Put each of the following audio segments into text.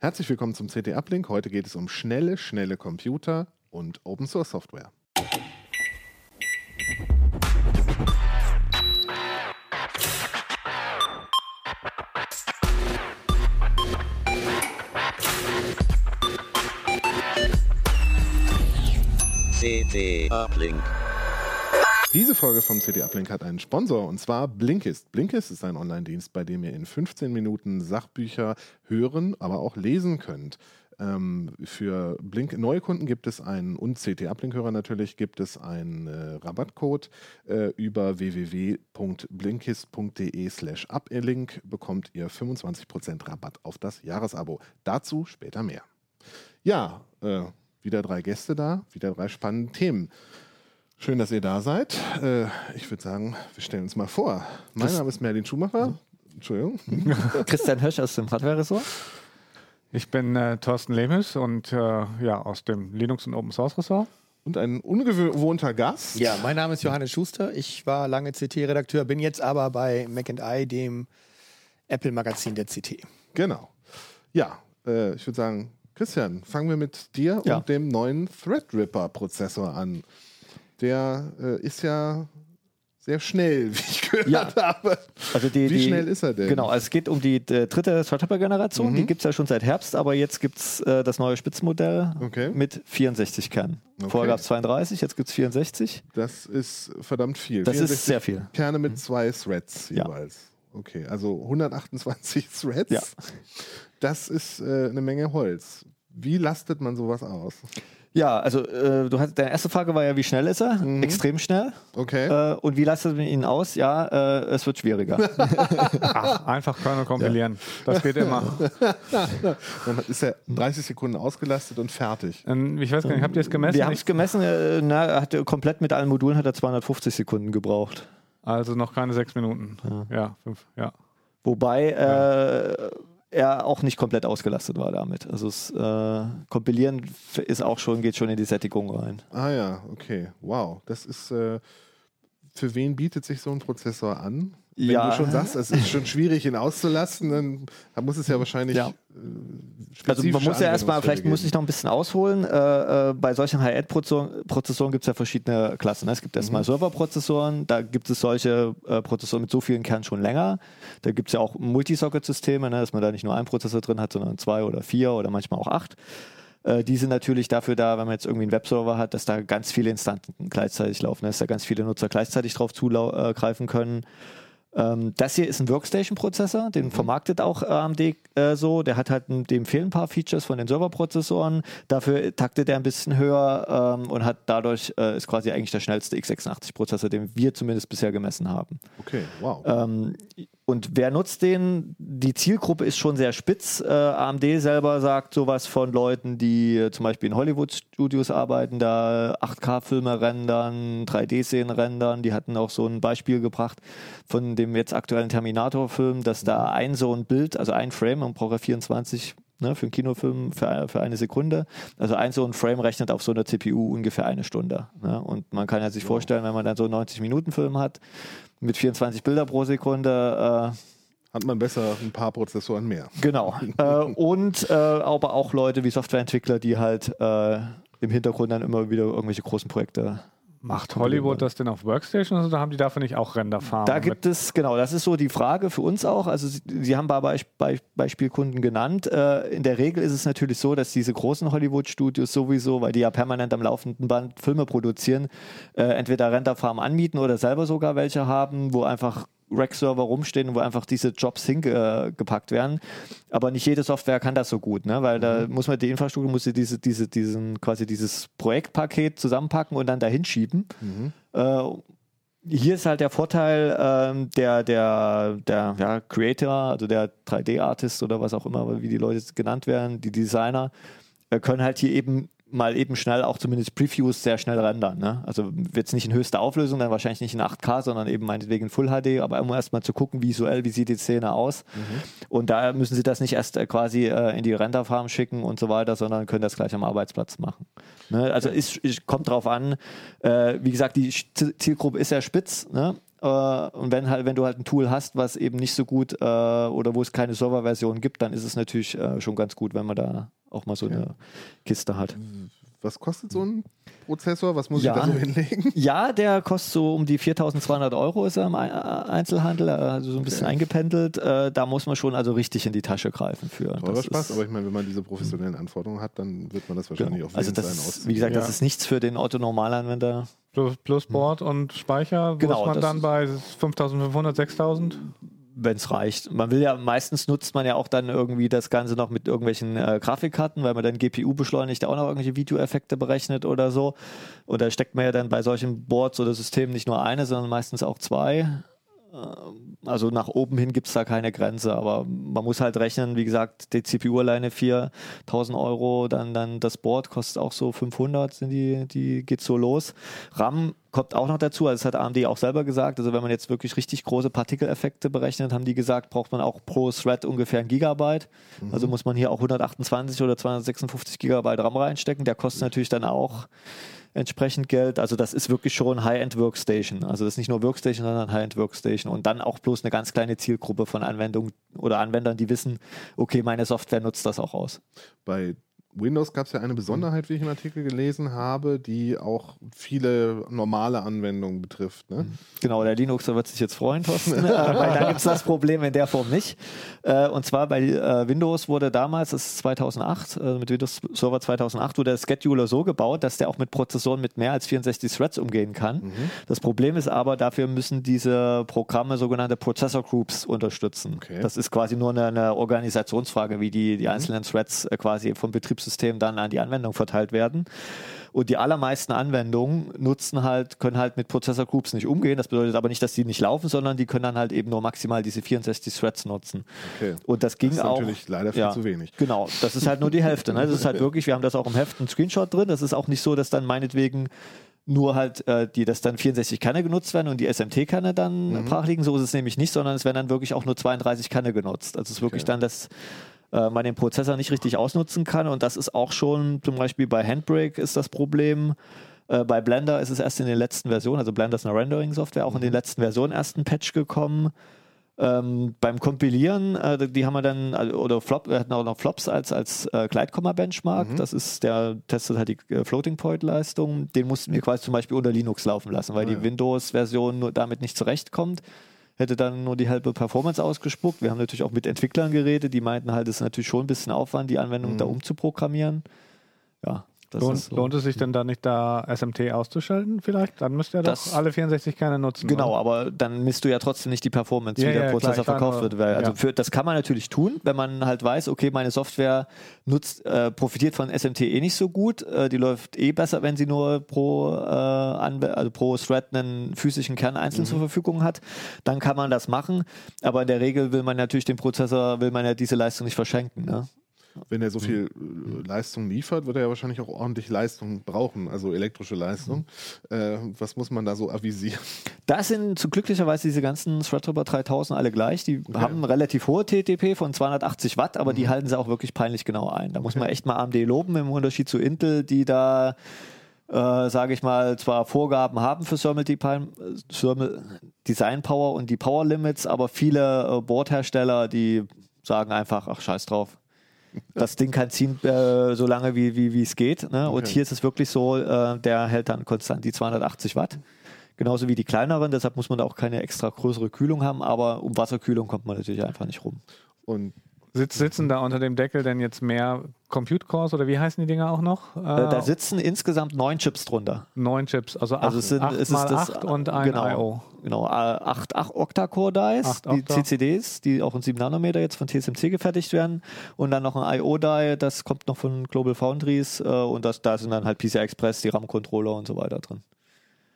Herzlich willkommen zum CT Uplink. Heute geht es um schnelle, schnelle Computer und Open Source Software. CT Uplink. Diese Folge vom CD Uplink hat einen Sponsor und zwar Blinkist. Blinkist ist ein Online-Dienst, bei dem ihr in 15 Minuten Sachbücher hören, aber auch lesen könnt. Ähm, für Blink neue Kunden gibt es einen und CT Uplink-Hörer natürlich gibt es einen äh, Rabattcode äh, über www.blinkist.de/slash uplink bekommt ihr 25% Rabatt auf das Jahresabo. Dazu später mehr. Ja, äh, wieder drei Gäste da, wieder drei spannende Themen. Schön, dass ihr da seid. Äh, ich würde sagen, wir stellen uns mal vor. Mein Name ist Merlin Schumacher. Entschuldigung. Christian Hirsch aus dem Hardware-Ressort. Ich bin äh, Thorsten Lehmes und äh, ja, aus dem Linux- und Open Source Ressort. Und ein ungewohnter Gast. Ja, mein Name ist Johannes Schuster. Ich war lange CT-Redakteur, bin jetzt aber bei Mac I, dem Apple-Magazin der CT. Genau. Ja, äh, ich würde sagen, Christian, fangen wir mit dir Ja. und dem neuen Threadripper-Prozessor an. Der äh, ist ja sehr schnell, wie ich gehört Ja. habe. Also die, Wie die, schnell ist er denn? Genau, also es geht um die äh, dritte Threadripper-Generation. Die gibt es ja schon seit Herbst, aber jetzt gibt es äh, das neue Spitzenmodell Okay. mit 64 Kernen. Okay. Vorher gab es 32, jetzt gibt es 64. Das ist verdammt viel. Das ist 64 sehr viel. Kerne mit zwei Threads Ja. jeweils. Okay, also 128 Threads. Ja. Das ist äh, eine Menge Holz. Wie lastet man sowas aus? Ja, also äh, du hast, deine erste Frage war ja, wie schnell ist er? Extrem schnell. Okay. Äh, und wie lastet man ihn aus? Ja, äh, es wird schwieriger. Ach, einfach Kernel kompilieren. Das geht immer. Dann ist er 30 Sekunden ausgelastet und fertig. Ähm, Ich weiß gar nicht, habt ihr es gemessen? Wir haben es gemessen, äh, na, er hat komplett mit allen Modulen hat er 250 Sekunden gebraucht. also noch keine sechs Minuten. Ja, fünf, ja. Wobei äh, er auch nicht komplett ausgelastet war damit. Also das äh, Kompilieren ist auch schon, geht schon in die Sättigung rein. Ah ja, okay. Wow. Das ist. Äh, für wen bietet sich so ein Prozessor an? Wenn Ja. du schon sagst, es ist schon schwierig, ihn auszulasten, dann muss es ja wahrscheinlich. Ja. Äh, Also man muss ja erstmal, vielleicht muss ich geben. noch ein bisschen ausholen. Äh, äh, bei solchen High-End-Prozessoren Prozessoren gibt es ja verschiedene Klassen. Ne? Es gibt Mhm. erstmal Serverprozessoren, da gibt es solche äh, Prozessoren mit so vielen Kernen schon länger. Da gibt es ja auch Multisocket-Systeme, ne? dass man da nicht nur einen Prozessor drin hat, sondern zwei oder vier oder manchmal auch acht. Äh, Die sind natürlich dafür da, wenn man jetzt irgendwie einen Webserver hat, dass da ganz viele Instanzen gleichzeitig laufen, dass da ganz viele Nutzer gleichzeitig drauf zugreifen können. Ähm, das hier ist ein Workstation-Prozessor, den vermarktet auch AMD äh, so. Der hat halt, dem fehlen ein paar Features von den Serverprozessoren. Dafür taktet er ein bisschen höher ähm, und hat dadurch äh, ist quasi eigentlich der schnellste x86-Prozessor, den wir zumindest bisher gemessen haben. Okay, wow. Ähm, und wer nutzt den? Die Zielgruppe ist schon sehr spitz. Äh, AMD selber sagt sowas von Leuten, die äh, zum Beispiel in Hollywood-Studios arbeiten, da 8K-Filme rendern, 3D-Szenen rendern. Die hatten auch so ein Beispiel gebracht von dem jetzt aktuellen Terminator-Film, dass da ein so ein Bild, also ein Frame, man braucht ja 24 ne, für einen Kinofilm für, für eine Sekunde. Also ein so ein Frame rechnet auf so einer CPU ungefähr eine Stunde. Ne? Und man kann ja sich vorstellen, wenn man dann so einen 90-Minuten-Film hat, mit 24 Bilder pro Sekunde, äh, Hat man besser ein paar Prozessoren mehr. genau. äh, und äh, aber auch Leute wie Softwareentwickler, die halt äh, im Hintergrund dann immer wieder irgendwelche großen Projekte Macht Hollywood das denn auf Workstations oder haben die dafür nicht auch Renderfarmen? Da gibt es, genau, das ist so die Frage für uns auch. Also Sie, Sie haben ein paar Beisp Be Beispielkunden genannt. Äh, in der Regel ist es natürlich so, dass diese großen Hollywood-Studios sowieso, weil die ja permanent am laufenden Band Filme produzieren, äh, entweder Renderfarmen anmieten oder selber sogar welche haben, wo einfach Rack-Server rumstehen, wo einfach diese Jobs hingepackt werden. Aber nicht jede Software kann das so gut, ne? weil da muss man die Infrastruktur, muss sie diese, diese, diesen, quasi dieses Projektpaket zusammenpacken und dann dahin schieben. Äh, hier ist halt der Vorteil ähm, der, der, der ja, Creator, also der 3D-Artist oder was auch immer, wie die Leute genannt werden, die Designer, äh, können halt hier eben mal eben schnell auch zumindest Previews sehr schnell rendern. Ne? Also jetzt nicht in höchster Auflösung, dann wahrscheinlich nicht in 8K, sondern eben meinetwegen in Full HD, aber um erstmal zu gucken, visuell, wie sieht die Szene aus. Und da müssen sie das nicht erst äh, quasi äh, in die Renderfarm schicken und so weiter, sondern können das gleich am Arbeitsplatz machen. Ne? Also ist, ist, kommt drauf an. Äh, wie gesagt, die Zielgruppe ist sehr spitz. Ne? Äh, und wenn halt, wenn du halt ein Tool hast, was eben nicht so gut äh, oder wo es keine Serverversion gibt, dann ist es natürlich äh, schon ganz gut, wenn man da auch mal so eine Kiste hat. Was kostet so ein Prozessor? Was muss Ja. ich da so hinlegen? Ja, der kostet so um die 4.200 Euro ist er im äh, Einzelhandel, also so ein bisschen eingependelt. Äh, da muss man schon also richtig in die Tasche greifen für. Teurer Das Spaß, ist- aber ich meine, wenn man diese professionellen Anforderungen hat, dann wird man das wahrscheinlich auch also das sein, ist, auszuprobieren. wie gesagt, das Ja. ist nichts für den Otto-Normalanwender. Plus, plus Board und Speicher, wo Genau, ist man das dann bei 5500, 6000? Wenn es reicht. Man will ja, meistens nutzt man ja auch dann irgendwie das Ganze noch mit irgendwelchen äh, Grafikkarten, weil man dann GPU beschleunigt, auch noch irgendwelche Videoeffekte berechnet oder so. Und da steckt man ja dann bei solchen Boards oder Systemen nicht nur eine, sondern meistens auch zwei. Ähm, Also nach oben hin gibt es da keine Grenze, aber man muss halt rechnen, wie gesagt, die CPU alleine 4000 Euro, dann, dann das Board kostet auch so 500, sind die, die geht so los. RAM kommt auch noch dazu, also das hat AMD auch selber gesagt, also wenn man jetzt wirklich richtig große Partikeleffekte berechnet, haben die gesagt, braucht man auch pro Thread ungefähr ein Gigabyte. Also muss man hier auch 128 oder 256 Gigabyte RAM reinstecken, der kostet natürlich dann auch entsprechend Geld. Also das ist wirklich schon High-End Workstation. Also das ist nicht nur Workstation, sondern High-End Workstation. Und dann auch bloß eine ganz kleine Zielgruppe von Anwendungen oder Anwendern, die wissen, okay, meine Software nutzt das auch aus. Bei Windows gab es ja eine Besonderheit, wie ich im Artikel gelesen habe, die auch viele normale Anwendungen betrifft. Ne? Genau, der Linuxer wird sich jetzt freuen, Thorsten, äh, weil da gibt es das Problem in der Form nicht. Äh, und zwar bei äh, Windows wurde damals, das ist 2008, äh, mit Windows Server 2008, wurde der Scheduler so gebaut, dass der auch mit Prozessoren mit mehr als 64 Threads umgehen kann. Das Problem ist aber, dafür müssen diese Programme sogenannte Processor Groups unterstützen. Okay. Das ist quasi nur eine, eine Organisationsfrage, wie die, die einzelnen Threads quasi vom Betriebssystem dann an die Anwendung verteilt werden. Und die allermeisten Anwendungen nutzen halt, können halt mit Prozessor Groups nicht umgehen. Das bedeutet aber nicht, dass die nicht laufen, sondern die können dann halt eben nur maximal diese 64 Threads nutzen. Okay. Und das ging Das ist auch. natürlich leider viel zu wenig. Genau, das ist halt nur die Hälfte. Ne? Das ist halt wirklich, wir haben das auch im Heft einen Screenshot drin. Das ist auch nicht so, dass dann meinetwegen nur halt äh, die, dass dann 64 Kerne genutzt werden und die SMT-Kerne dann Mhm. brach liegen. So ist es nämlich nicht, sondern es werden dann wirklich auch nur 32 Kerne genutzt. Also es ist wirklich Okay. dann, dass äh, man den Prozessor nicht richtig ausnutzen kann. Und das ist auch schon zum Beispiel bei Handbrake ist das Problem. Äh, bei Blender ist es erst in den letzten Versionen, also Blender ist eine Rendering-Software, auch in Mhm. den letzten Versionen erst ein Patch gekommen. Ähm, beim Kompilieren, äh, die haben wir dann, also, oder Flop, wir hatten auch noch Flops als, als äh, Gleitkomma-Benchmark. Das ist, der testet halt die äh, Floating-Point-Leistung. Den mussten wir quasi zum Beispiel unter Linux laufen lassen, weil Ah, ja. die Windows-Version nur damit nicht zurechtkommt. Hätte dann nur die halbe Performance ausgespuckt. Wir haben natürlich auch mit Entwicklern geredet, die meinten halt, es ist natürlich schon ein bisschen Aufwand, die Anwendung da umzuprogrammieren. Ja, Lohnt, so. lohnt es sich denn da nicht, da SMT auszuschalten vielleicht? Dann müsst ihr Das- doch alle 64 Kerne nutzen. Genau, oder? aber dann misst du ja trotzdem nicht die Performance, Ja, wie der ja, Prozessor klar, verkauft wird. Weil, also ja. für, das kann man natürlich tun, wenn man halt weiß, okay, meine Software nutzt, äh, profitiert von SMT eh nicht so gut. Äh, die läuft eh besser, wenn sie nur pro, äh, also pro Thread einen physischen Kern einzeln zur Verfügung hat. Dann kann man das machen. Aber in der Regel will man natürlich den Prozessor, will man ja diese Leistung nicht verschenken. Ne? Wenn er so viel äh, Leistung liefert, wird er ja wahrscheinlich auch ordentlich Leistung brauchen, also elektrische Leistung. Äh, was muss man da so avisieren? Da sind zu glücklicherweise diese ganzen Threadripper 3000 alle gleich. Die haben eine relativ hohe TTP von 280 Watt, aber die halten sie auch wirklich peinlich genau ein. Da muss man echt mal AMD loben im Unterschied zu Intel, die da, äh, sage ich mal, zwar Vorgaben haben für Thermal, Thermal Design Power und die Power Limits, aber viele äh, Boardhersteller, die sagen einfach, ach scheiß drauf. Das Ding kann ziehen, äh, so lange wie, wie, es geht. Ne? Und Okay. hier ist es wirklich so, äh, der hält dann konstant die 280 Watt. Genauso wie die kleineren, deshalb muss man da auch keine extra größere Kühlung haben, aber um Wasserkühlung kommt man natürlich einfach nicht rum. Und Sitz, sitzen da unter dem Deckel denn jetzt mehr Compute Cores oder wie heißen die Dinger auch noch? Äh, da sitzen insgesamt neun Chips drunter. neun Chips, also acht, Also es sind, acht es ist mal das, acht und ein genau, I.O. Genau, äh, acht, acht Octa-Core-Dies, Acht die Octa. CCDs, die auch in 7 Nanometer jetzt von TSMC gefertigt werden. Und dann noch ein I.O.-Die, das kommt noch von Global Foundries. Äh, und das, da sind dann halt PCI Express, die RAM-Controller und so weiter drin.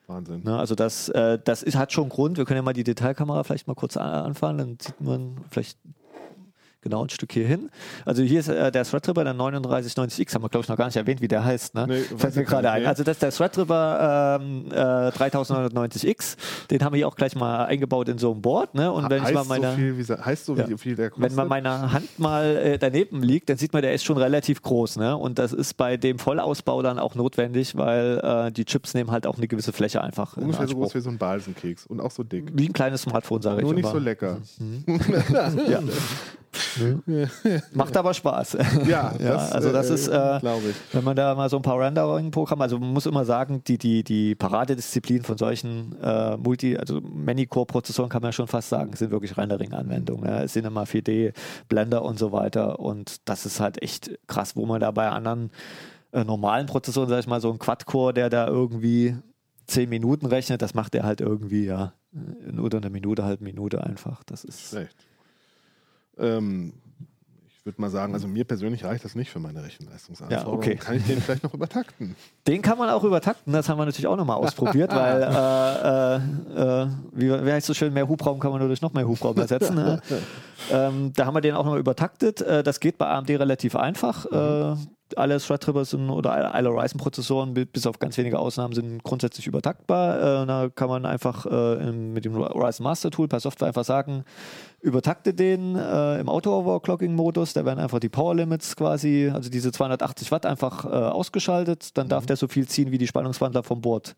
Wahnsinn. Ne, also das, äh, das ist, hat schon Grund. Wir können ja mal die Detailkamera vielleicht mal kurz a- anfahren, dann sieht man vielleicht genau ein Stück hier hin. Also hier ist äh, der Threadripper, der 3990X, haben wir glaube ich noch gar nicht erwähnt, wie der heißt. Ne? Nee, Fällt mir ich gerade ein. Also das ist der Threadripper ähm, äh, 3990X. Den haben wir hier auch gleich mal eingebaut in so ein Board. Ne? Und wenn ich heißt, mal meine, so viel, wie, heißt so Ja. wie viel der kostet? wenn man meine Hand mal äh, daneben liegt, dann sieht man, der ist schon relativ groß. Ne? Und das ist bei dem Vollausbau dann auch notwendig, weil äh, die Chips nehmen halt auch eine gewisse Fläche einfach. in Ungefähr so groß wie so ein Balsenkeks und auch so dick. Wie ein kleines Smartphone, sage ich Nur nicht immer. so lecker. Ja. Macht aber Spaß. Ja, Ja, also das ist, äh, glaube ich. Wenn man da mal so ein paar Rendering-Programme, also man muss immer sagen, die, die, die Paradedisziplin von solchen äh, Multi-, also Many-Core-Prozessoren kann man ja schon fast sagen, sind wirklich Rendering-Anwendungen. Ne? Cinema 4D, Blender und so weiter. Und das ist halt echt krass, wo man da bei anderen äh, normalen Prozessoren, sag ich mal, so ein Quad-Core, der da irgendwie 10 Minuten rechnet, das macht der halt irgendwie, ja, in unter einer Minute, halbe Minute einfach. Das ist. Schlecht. Ähm, ich würde mal sagen, also mir persönlich reicht das nicht für meine Rechenleistungsanforderungen. Ja, okay. Kann ich den vielleicht noch übertakten? Den kann man auch übertakten, das haben wir natürlich auch nochmal ausprobiert, weil, äh, äh, äh, wie, wie heißt so schön, mehr Hubraum kann man nur durch noch mehr Hubraum ersetzen. ne? ähm, da haben wir den auch nochmal übertaktet. Äh, das geht bei AMD relativ einfach. Äh, alle Threadripper sind oder alle, Ryzen-Prozessoren, bi- bis auf ganz wenige Ausnahmen, sind grundsätzlich übertaktbar. Äh, da kann man einfach äh, mit dem Ryzen Master Tool per Software einfach sagen, übertakte den äh, im Auto-Overclocking-Modus. Da werden einfach die Power Limits quasi, also diese 280 Watt einfach äh, ausgeschaltet. Dann darf der so viel ziehen, wie die Spannungswandler vom Board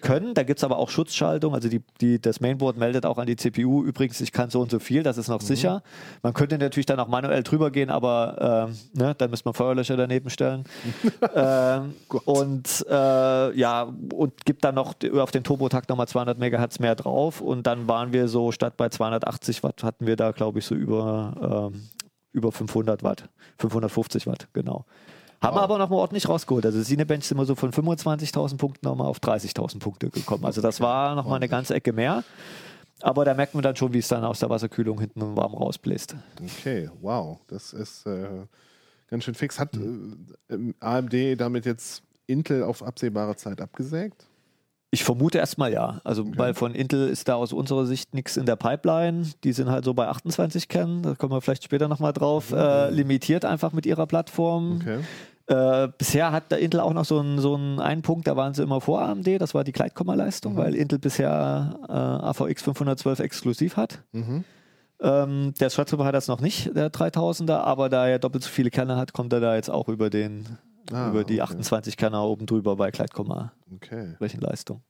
können. Da gibt es aber auch Schutzschaltung. Also die, die, das Mainboard meldet auch an die CPU, übrigens, ich kann so und so viel, das ist noch sicher. Man könnte natürlich dann auch manuell drüber gehen, aber ähm, ne, dann müsste man Feuerlöscher daneben stellen. ähm, und äh, ja, und gibt dann noch auf den Turbotakt nochmal 200 Megahertz mehr drauf. Und dann waren wir so, statt bei 280 Watt, hatten wir da, glaube ich, so über, ähm, über 500 Watt, 550 Watt, genau. Haben wir aber nochmal ordentlich rausgeholt. Also Cinebench sind wir so von 25.000 Punkten nochmal auf 30.000 Punkte gekommen. Also das war nochmal eine ganze Ecke mehr. Aber da merkt man dann schon, wie es dann aus der Wasserkühlung hinten im warm rausbläst. Okay, wow. Das ist äh, ganz schön fix. Hat äh, ähm, AMD damit jetzt Intel auf absehbare Zeit abgesägt? Ich vermute erstmal ja. Also weil von Intel ist da aus unserer Sicht nichts in der Pipeline. Die sind halt so bei 28 Kernen, da kommen wir vielleicht später nochmal drauf, äh, limitiert einfach mit ihrer Plattform. Okay. Äh, bisher hat der Intel auch noch so einen so einen, einen Punkt, da waren sie immer vor AMD, das war die Gleitkomma-Leistung, weil Intel bisher äh, AVX 512 exklusiv hat. Mhm. Ähm, der Threadripper hat das noch nicht, der 3000er, aber da er doppelt so viele Kerne hat, kommt er da jetzt auch über den Ah, über die okay. 28 Kerner oben drüber bei Gleitkomma Okay. Rechenleistung.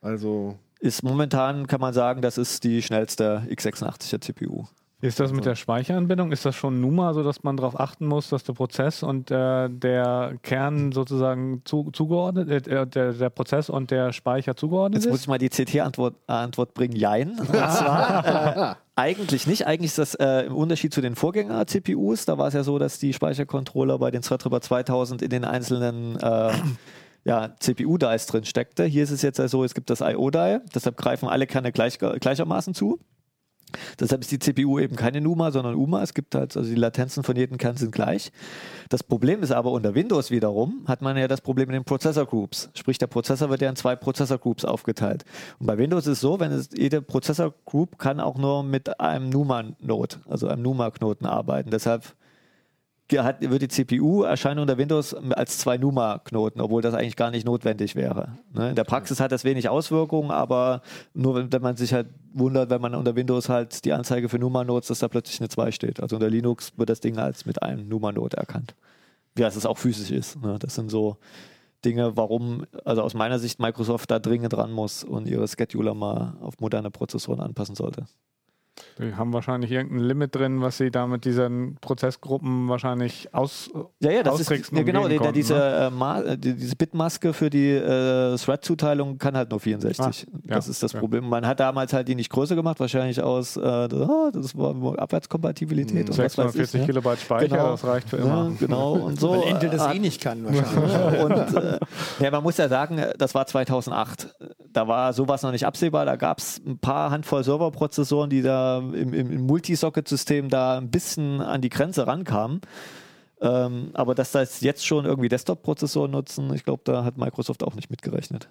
Also, Ist momentan, kann man sagen, das ist die schnellste x86er CPU. Ist das mit der Speicheranbindung? Ist das schon NUMA, sodass man darauf achten muss, dass der Prozess und äh, der Kern sozusagen zu, zugeordnet, äh, der, der Prozess und der Speicher zugeordnet Jetzt muss ist? ich mal die CT-Antwort Antwort bringen, jein. Und zwar äh, eigentlich nicht. Eigentlich ist das äh, im Unterschied zu den Vorgänger-CPUs. Da war es ja so, dass die Speichercontroller bei den Threadripper 2000 in den einzelnen äh, ja, CPU-Dies drin steckte. Hier ist es jetzt ja so, es gibt das IO-Die, deshalb greifen alle Kerne gleich, gleichermaßen zu. Deshalb ist die CPU eben keine NUMA, sondern UMA. Es gibt halt, also die Latenzen von jedem Kern sind gleich. Das Problem ist aber unter Windows wiederum, hat man ja das Problem mit den Prozessor Groups. Sprich, der Prozessor wird ja in zwei Prozessor Groups aufgeteilt. Und bei Windows ist es so, wenn es, jede Prozessor Group kann auch nur mit einem NUMA-Node, also einem NUMA-Knoten arbeiten. Deshalb hat, wird die CPU erscheinen unter Windows als zwei NUMA-Knoten, obwohl das eigentlich gar nicht notwendig wäre. Ne? In der Praxis hat das wenig Auswirkungen, aber nur wenn, wenn man sich halt wundert, wenn man unter Windows halt die Anzeige für NUMA-Nodes, dass da plötzlich eine 2 steht. Also unter Linux wird das Ding als mit einem NUMA-Node erkannt. Wie es auch physisch ist. Ne? Das sind so Dinge, warum, also aus meiner Sicht Microsoft da dringend dran muss und ihre Scheduler mal auf moderne Prozessoren anpassen sollte. Die haben wahrscheinlich irgendein Limit drin, was sie da mit diesen Prozessgruppen wahrscheinlich aus. Ja, ja, das ist ja, genau, konnten, diese, ne? äh, äh, die, diese Bitmaske für die äh, Thread-Zuteilung kann halt nur 64. Ah, das ja, ist das ja. Problem. Man hat damals halt die nicht größer gemacht, wahrscheinlich aus, äh, ah, das war Abwärtskompatibilität und was weiß ich. 640 ne? Kilobyte Speicher, Genau. das reicht für immer. Ja, genau, und so. Weil Intel das äh, eh nicht kann wahrscheinlich. und äh, ja, man muss ja sagen, das war 2008. Da war sowas noch nicht absehbar. Da gab es ein paar Handvoll Serverprozessoren, die da im, im, im Multisocket-System da ein bisschen an die Grenze rankamen. Ähm, aber dass das jetzt schon irgendwie Desktop-Prozessoren nutzen, ich glaube, da hat Microsoft auch nicht mitgerechnet.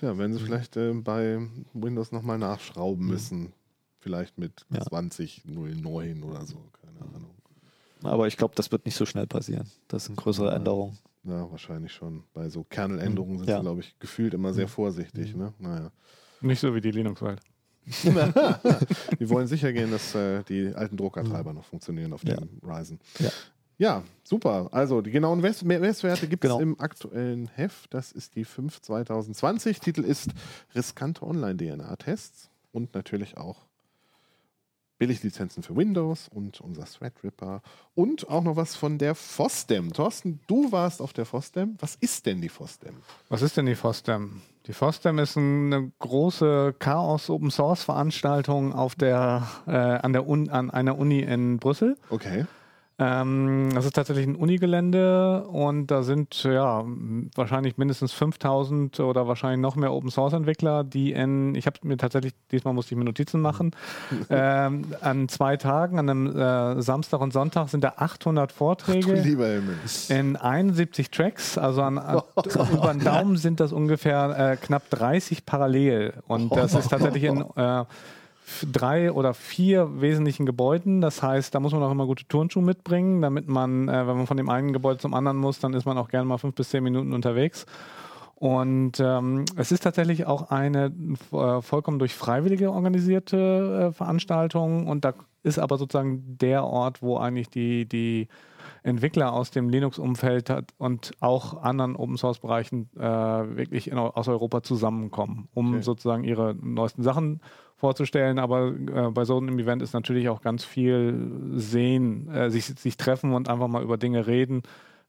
ja, wenn sie vielleicht äh, bei Windows nochmal nachschrauben müssen. vielleicht mit Ja. 2009 oder so, keine Ahnung. Aber ich glaube, das wird nicht so schnell passieren. Das sind größere. Änderungen. Ja, wahrscheinlich schon. Bei so Kerneländerungen sind Ja. sie, glaube ich, gefühlt immer sehr vorsichtig. Ne? Naja. Nicht so wie die Linux-Welt. Die wollen sicher gehen, dass äh, die alten Druckertreiber noch funktionieren auf Mhm. Ja. dem Ryzen. Ja. Ja, super. Also die genauen Mess Messwerte gibt es Genau. im aktuellen Heft. Das ist die 5 2020. Titel ist Riskante Online-DNA-Tests und natürlich auch Billiglizenzen für Windows und unser Threadripper und auch noch was von der FOSDEM. Thorsten, du warst auf der FOSDEM. Was ist denn die FOSDEM? Was ist denn die FOSDEM? Die FOSDEM ist eine große Chaos-Open-Source-Veranstaltung auf der, äh, an, der Un an einer Uni in Brüssel. Okay. Ähm, das ist tatsächlich ein Unigelände und da sind ja wahrscheinlich mindestens 5000 oder wahrscheinlich noch mehr Open Source Entwickler, die in, ich habe mir tatsächlich, diesmal musste ich mir Notizen machen, ähm, an zwei Tagen, an einem äh, Samstag und Sonntag sind da 800 Du Vorträge Himmel. in 71 Tracks, also an, an, über den Daumen sind das ungefähr äh, knapp 30 parallel. Und das ist tatsächlich in äh, drei oder vier wesentlichen Gebäuden. Das heißt, da muss man auch immer gute Turnschuhe mitbringen, damit man, äh, wenn man von dem einen Gebäude zum anderen muss, dann ist man auch gerne mal fünf bis zehn Minuten unterwegs. Und ähm, es ist tatsächlich auch eine äh, vollkommen durch Freiwillige organisierte äh, Veranstaltung. Und da ist aber sozusagen der Ort, wo eigentlich die, die Entwickler aus dem Linux-Umfeld und auch anderen Open-Source-Bereichen äh, wirklich in, aus Europa zusammenkommen, um Okay. sozusagen ihre neuesten Sachen vorzustellen. Aber äh, bei so einem Event ist natürlich auch ganz viel sehen, äh, sich, sich treffen und einfach mal über Dinge reden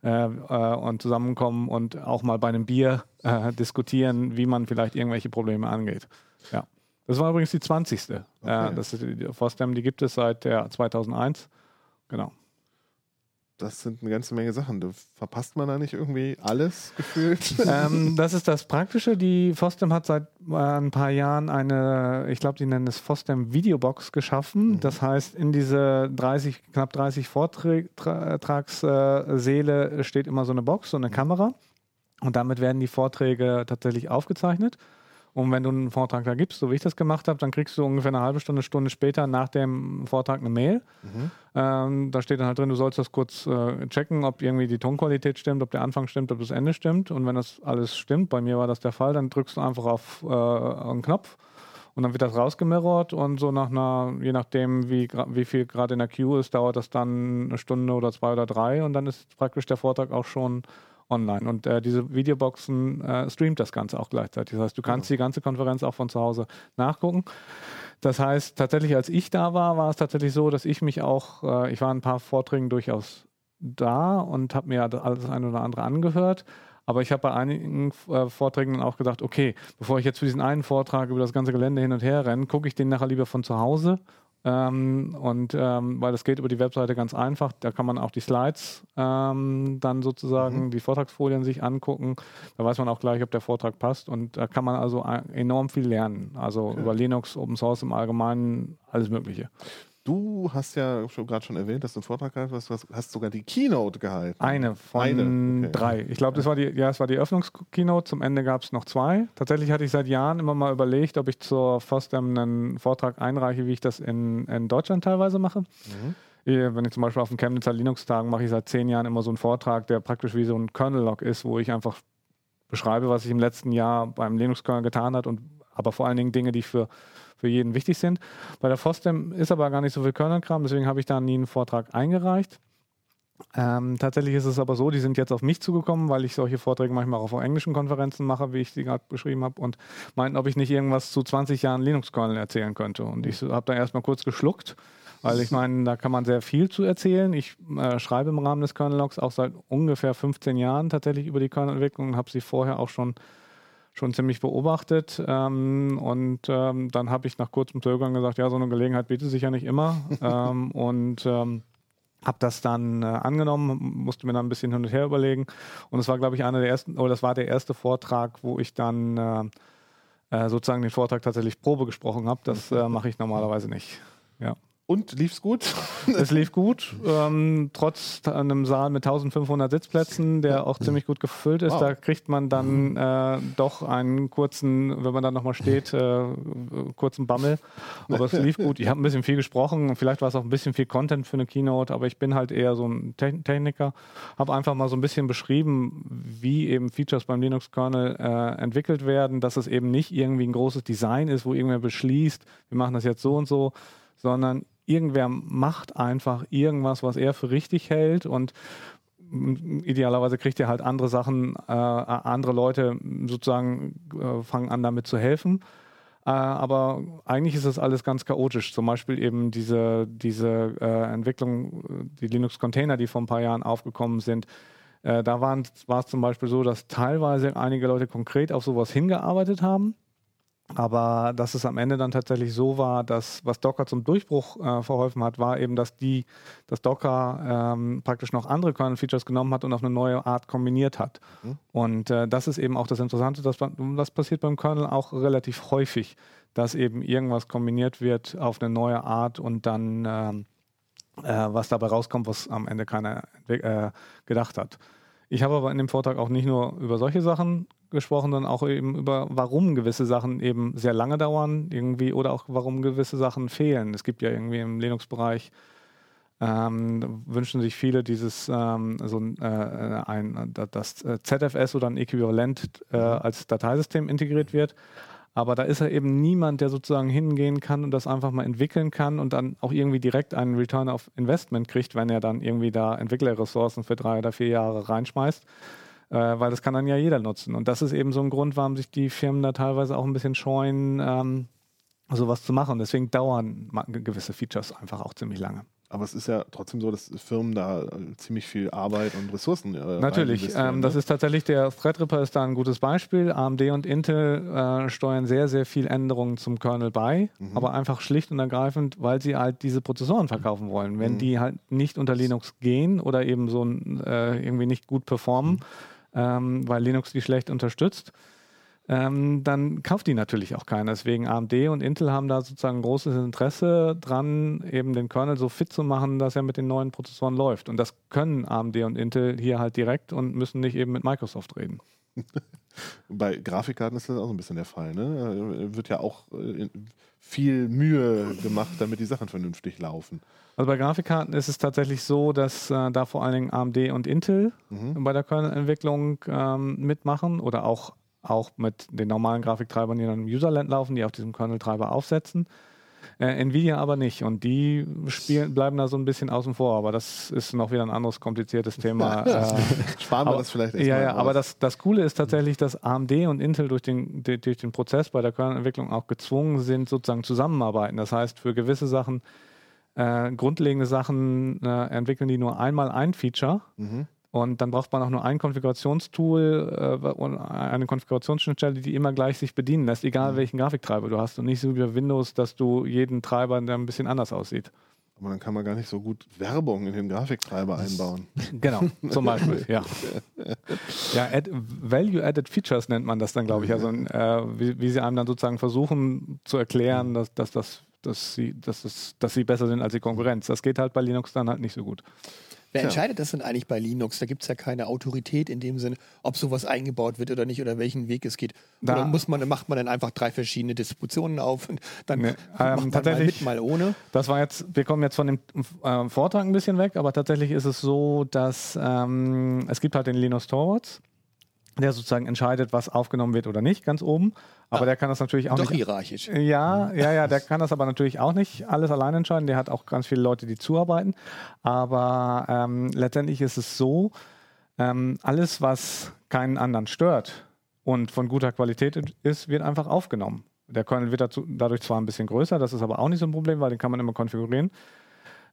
äh, äh, und zusammenkommen und auch mal bei einem Bier äh, diskutieren, wie man vielleicht irgendwelche Probleme angeht. Ja. Das war übrigens die 20. Okay. Äh, das ist die, FOSDEM, die gibt es seit der 2001. Genau. Das sind eine ganze Menge Sachen. Da verpasst man da nicht irgendwie alles gefühlt? ähm, das ist das Praktische. Die FOSDEM hat seit äh, ein paar Jahren eine, ich glaube, die nennen es FOSDEM Videobox geschaffen. Das heißt, in diese 30, knapp 30 Vortragssäle steht immer so eine Box, so eine Kamera. Und damit werden die Vorträge tatsächlich aufgezeichnet. Und wenn du einen Vortrag da gibst, so wie ich das gemacht habe, dann kriegst du ungefähr eine halbe Stunde, Stunde später nach dem Vortrag eine Mail. Ähm, da steht dann halt drin, du sollst das kurz äh, checken, ob irgendwie die Tonqualität stimmt, ob der Anfang stimmt, ob das Ende stimmt. Und wenn das alles stimmt, bei mir war das der Fall, dann drückst du einfach auf äh, einen Knopf und dann wird das rausgemirrort und so nach einer, je nachdem, wie, wie viel gerade in der Queue ist, dauert das dann eine Stunde oder zwei oder drei und dann ist praktisch der Vortrag auch schon online. Und äh, diese Videoboxen äh, streamt das Ganze auch gleichzeitig. Das heißt, du kannst die ganze Konferenz auch von zu Hause nachgucken. Das heißt, tatsächlich, als ich da war, war es tatsächlich so, dass ich mich auch, äh, ich war in ein paar Vorträgen durchaus da und habe mir alles eine oder andere angehört. Aber ich habe bei einigen äh, Vorträgen dann auch gedacht, okay, bevor ich jetzt für diesen einen Vortrag über das ganze Gelände hin und her renne, gucke ich den nachher lieber von zu Hause. Ähm, und ähm, weil das geht über die Webseite ganz einfach, da kann man auch die Slides ähm, dann sozusagen, die Vortragsfolien sich angucken. Da weiß man auch gleich, ob der Vortrag passt. Und da kann man also enorm viel lernen. Also über Linux, Open Source im Allgemeinen, alles Mögliche. Du hast ja schon gerade schon erwähnt, dass du einen Vortrag gehalten hast. Du hast- sogar die Keynote gehalten. Eine von Eine, okay. drei. Ich glaube, das war die, ja, es war die Eröffnungskeynote. Zum Ende gab es noch zwei. Tatsächlich hatte ich seit Jahren immer mal überlegt, ob ich zur FOSDEM einen Vortrag einreiche, wie ich das in, in Deutschland teilweise mache. Eh, Wenn ich zum Beispiel auf den Chemnitzer Linux-Tagen mache ich seit zehn Jahren immer so einen Vortrag, der praktisch wie so ein Kernel-Log ist, wo ich einfach beschreibe, was ich im letzten Jahr beim Linux-Kernel getan hat und aber vor allen Dingen Dinge, die für, für jeden wichtig sind. Bei der FOSDEM ist aber gar nicht so viel Kernel-Kram, deswegen habe ich da nie einen Vortrag eingereicht. Ähm, tatsächlich ist es aber so, die sind jetzt auf mich zugekommen, weil ich solche Vorträge manchmal auch auf englischen Konferenzen mache, wie ich sie gerade beschrieben habe, und meinten, ob ich nicht irgendwas zu 20 Jahren Linux-Kernel erzählen könnte. Und ich habe da erstmal kurz geschluckt, weil ich meine, da kann man sehr viel zu erzählen. Ich äh, schreibe im Rahmen des Kernel-Logs auch seit ungefähr 15 Jahren tatsächlich über die Kernel-Entwicklung und habe sie vorher auch schon schon ziemlich beobachtet. Ähm, und ähm, dann habe ich nach kurzem Zögern gesagt, ja, so eine Gelegenheit bietet sich ja nicht immer. ähm, und ähm, habe das dann äh, angenommen, musste mir dann ein bisschen hin und her überlegen. Und es war, glaube ich, einer der ersten, oder das war der erste Vortrag, wo ich dann äh, äh, sozusagen den Vortrag tatsächlich Probe gesprochen habe. Das äh, mache ich normalerweise nicht. Ja. Und lief's gut? Es lief gut, ähm, trotz einem Saal mit 1500 Sitzplätzen, der auch ziemlich gut gefüllt ist. Wow. Da kriegt man dann äh, doch einen kurzen, wenn man dann nochmal steht, äh, kurzen Bammel. Aber es lief gut. Ich habe ein bisschen viel gesprochen. Vielleicht war es auch ein bisschen viel Content für eine Keynote, aber ich bin halt eher so ein Te Techniker. Habe einfach mal so ein bisschen beschrieben, wie eben Features beim Linux-Kernel äh, entwickelt werden, dass es eben nicht irgendwie ein großes Design ist, wo irgendwer beschließt, wir machen das jetzt so und so, sondern irgendwer macht einfach irgendwas, was er für richtig hält und idealerweise kriegt er halt andere Sachen, äh, andere Leute sozusagen äh, fangen an damit zu helfen. Äh, aber eigentlich ist das alles ganz chaotisch. Zum Beispiel eben diese, diese äh, Entwicklung, die Linux-Container, die vor ein paar Jahren aufgekommen sind. Äh, da war es zum Beispiel so, dass teilweise einige Leute konkret auf sowas hingearbeitet haben. Aber dass es am Ende dann tatsächlich so war, dass was Docker zum Durchbruch äh, verholfen hat, war eben, dass die, dass Docker ähm, praktisch noch andere Kernel-Features genommen hat und auf eine neue Art kombiniert hat. Und äh, das ist eben auch das Interessante, dass das passiert beim Kernel auch relativ häufig, dass eben irgendwas kombiniert wird auf eine neue Art und dann ähm, äh, was dabei rauskommt, was am Ende keiner äh, gedacht hat. Ich habe aber in dem Vortrag auch nicht nur über solche Sachen gesprochen, sondern auch eben über, warum gewisse Sachen eben sehr lange dauern irgendwie oder auch warum gewisse Sachen fehlen. Es gibt ja irgendwie im Linux-Bereich ähm, wünschen sich viele dieses ähm, so ein, äh, ein das äh, ZFS oder ein Äquivalent äh, als Dateisystem integriert wird. Aber da ist ja eben niemand, der sozusagen hingehen kann und das einfach mal entwickeln kann und dann auch irgendwie direkt einen Return of Investment kriegt, wenn er dann irgendwie da Entwicklerressourcen für drei oder vier Jahre reinschmeißt. Äh, weil das kann dann ja jeder nutzen. Und das ist eben so ein Grund, warum sich die Firmen da teilweise auch ein bisschen scheuen, ähm, sowas zu machen. Deswegen dauern gewisse Features einfach auch ziemlich lange. Aber es ist ja trotzdem so, dass Firmen da äh, ziemlich viel Arbeit und Ressourcen äh, Natürlich, ähm, das ne? ist tatsächlich der Threadripper ist da ein gutes Beispiel. AMD und Intel äh, steuern sehr, sehr viel Änderungen zum Kernel bei, Mhm. aber einfach schlicht und ergreifend, weil sie halt diese Prozessoren verkaufen wollen. Wenn Mhm. die halt nicht unter Linux gehen oder eben so äh, irgendwie nicht gut performen, Mhm. ähm, weil Linux die schlecht unterstützt, ähm, dann kauft die natürlich auch keiner. Deswegen AMD und Intel haben da sozusagen großes Interesse dran, eben den Kernel so fit zu machen, dass er mit den neuen Prozessoren läuft. Und das können AMD und Intel hier halt direkt und müssen nicht eben mit Microsoft reden. Bei Grafikkarten ist das auch so ein bisschen der Fall. Ne? Äh, Wird ja auch äh, viel Mühe gemacht, damit die Sachen vernünftig laufen. Also bei Grafikkarten ist es tatsächlich so, dass äh, da vor allen Dingen AMD und Intel Mhm. bei der Kernel-Entwicklung ähm, mitmachen oder auch, auch mit den normalen Grafiktreibern, die dann im Userland laufen, die auf diesem Kernel-Treiber aufsetzen. Äh, Nvidia aber nicht und die spielen, bleiben da so ein bisschen außen vor, aber das ist noch wieder ein anderes kompliziertes Thema. äh, Sparen wir aber, das vielleicht ja, erstmal ja, raus. aber das, das Coole ist tatsächlich, dass AMD und Intel durch den, de- durch den Prozess bei der Kernelentwicklung auch gezwungen sind, sozusagen zusammenarbeiten. Das heißt, für gewisse Sachen, äh, grundlegende Sachen, äh, entwickeln die nur einmal ein Feature Mhm. Und dann braucht man auch nur ein Konfigurationstool äh, und eine Konfigurationsschnittstelle, die immer gleich sich bedienen lässt, egal welchen Grafiktreiber du hast und nicht so wie bei Windows, dass du jeden Treiber, der ein bisschen anders aussieht. Aber dann kann man gar nicht so gut Werbung in den Grafiktreiber einbauen. Genau, zum Beispiel, ja. Ja, add, Value-Added Features nennt man das dann, glaube ich. Also, äh, wie, wie sie einem dann sozusagen versuchen zu erklären, dass, dass, dass, dass, sie, dass, dass sie besser sind als die Konkurrenz. Das geht halt bei Linux dann halt nicht so gut. Wer Tja. entscheidet das denn eigentlich bei Linux? Da gibt es ja keine Autorität in dem Sinn, ob sowas eingebaut wird oder nicht oder welchen Weg es geht. Da- oder muss man, macht man dann einfach drei verschiedene Distributionen auf und dann macht man ähm, mal tatsächlich- mit, mal ohne. Das war jetzt, wir kommen jetzt von dem äh, Vortrag ein bisschen weg, aber tatsächlich ist es so, dass ähm, es gibt halt den Linus Torvalds, der sozusagen entscheidet, was aufgenommen wird oder nicht, ganz oben. Aber der kann das natürlich auch Doch nicht hierarchisch. Ja, ja, ja, der kann das aber natürlich auch nicht alles allein entscheiden. Der hat auch ganz viele Leute, die zuarbeiten. Aber ähm, letztendlich ist es so, ähm, alles, was keinen anderen stört und von guter Qualität ist, wird einfach aufgenommen. Der Kernel wird dazu, dadurch zwar ein bisschen größer, das ist aber auch nicht so ein Problem, weil den kann man immer konfigurieren.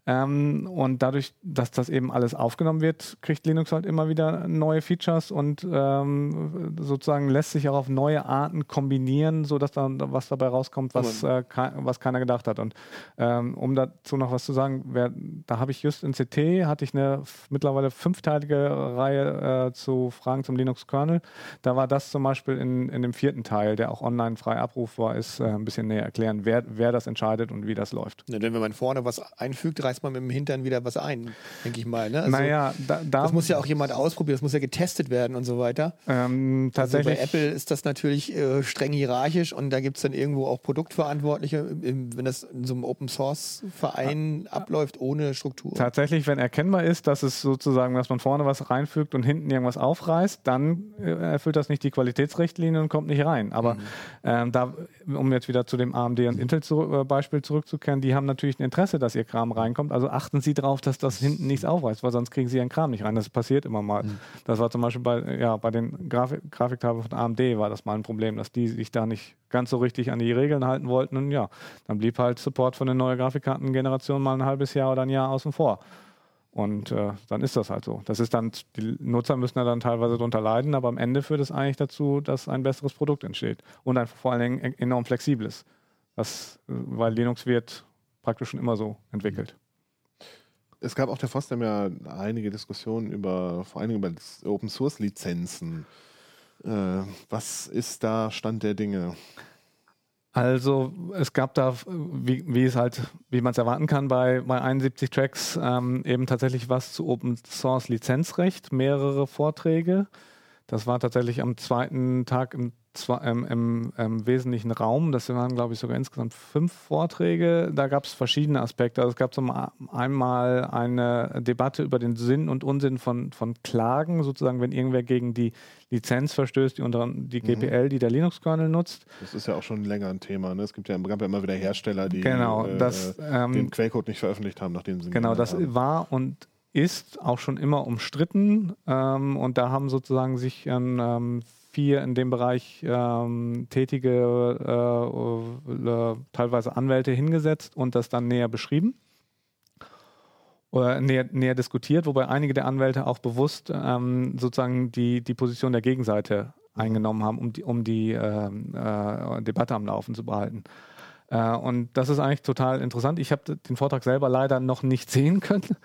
Ähm, und dadurch, dass das eben alles aufgenommen wird, kriegt Linux halt immer wieder neue Features und ähm, sozusagen lässt sich auch auf neue Arten kombinieren, sodass dann was dabei rauskommt, was, äh, ke was keiner gedacht hat. Und ähm, um dazu noch was zu sagen, wer, da habe ich just in CT, hatte ich eine mittlerweile fünfteilige Reihe äh, zu Fragen zum Linux-Kernel. Da war das zum Beispiel in, in dem vierten Teil, der auch online frei abrufbar ist, äh, ein bisschen näher erklären, wer, wer das entscheidet und wie das läuft. Ja, denn wenn man vorne was einfügt, reißt man mit dem Hintern wieder was ein, denke ich mal. Ne? Also, naja, da, da das muss ja auch jemand ausprobieren, das muss ja getestet werden und so weiter. ähm, Also tatsächlich. bei Apple ist das natürlich äh, streng hierarchisch und da gibt es dann irgendwo auch Produktverantwortliche, wenn das in so einem Open Source Verein abläuft ohne Struktur. Tatsächlich, wenn erkennbar ist, dass es sozusagen, dass man vorne was reinfügt und hinten irgendwas aufreißt, dann äh, erfüllt das nicht die Qualitätsrichtlinie und kommt nicht rein. Aber ähm, da, um jetzt wieder zu dem AMD und Intel zu, äh, Beispiel zurückzukehren, die haben natürlich ein Interesse, dass ihr Kram reinkommt. Also achten Sie darauf, dass das hinten nichts aufreißt, weil sonst kriegen Sie Ihren Kram nicht rein. Das passiert immer mal. Das war zum Beispiel bei, ja, bei den Grafik Grafiktafeln von AMD war das mal ein Problem, dass die sich da nicht ganz so richtig an die Regeln halten wollten. Und ja, dann blieb halt Support für eine neue Grafikkartengeneration mal ein halbes Jahr oder ein Jahr außen vor. Und äh, dann ist das halt so. Das ist dann, die Nutzer müssen da dann teilweise drunter leiden, aber am Ende führt es eigentlich dazu, dass ein besseres Produkt entsteht. Und ein vor allen Dingen e- enorm flexibles. Das, äh, weil Linux wird praktisch schon immer so entwickelt. Es gab auch der FOSDEM ja einige Diskussionen über, vor allen Dingen über Open Source Lizenzen. Äh, was ist da Stand der Dinge? Also es gab da, wie, wie es halt, wie man es erwarten kann, bei, bei 71 Tracks ähm, eben tatsächlich was zu Open Source Lizenzrecht, mehrere Vorträge. Das war tatsächlich am zweiten Tag im, zwe- ähm, im, im wesentlichen Raum. Das waren, glaube ich, sogar insgesamt fünf Vorträge. Da gab es verschiedene Aspekte. Also es gab zum einmal eine Debatte über den Sinn und Unsinn von, von Klagen, sozusagen, wenn irgendwer gegen die Lizenz verstößt, die unter die GPL, die der Linux-Kernel nutzt. Das ist ja auch schon länger ein Thema. Ne? Es gibt ja, gab ja immer wieder Hersteller, die Genau, äh, das, ähm, den Quellcode nicht veröffentlicht haben, nachdem sie Genau, das haben. war und ist auch schon immer umstritten. Ähm, und da haben sozusagen sich ähm, vier in dem Bereich ähm, tätige, äh, äh, teilweise Anwälte hingesetzt und das dann näher beschrieben. Oder näher, näher diskutiert, wobei einige der Anwälte auch bewusst ähm, sozusagen die, die Position der Gegenseite eingenommen haben, um die, um die ähm, äh, Debatte am Laufen zu behalten. Äh, und das ist eigentlich total interessant. Ich habe den Vortrag selber leider noch nicht sehen können,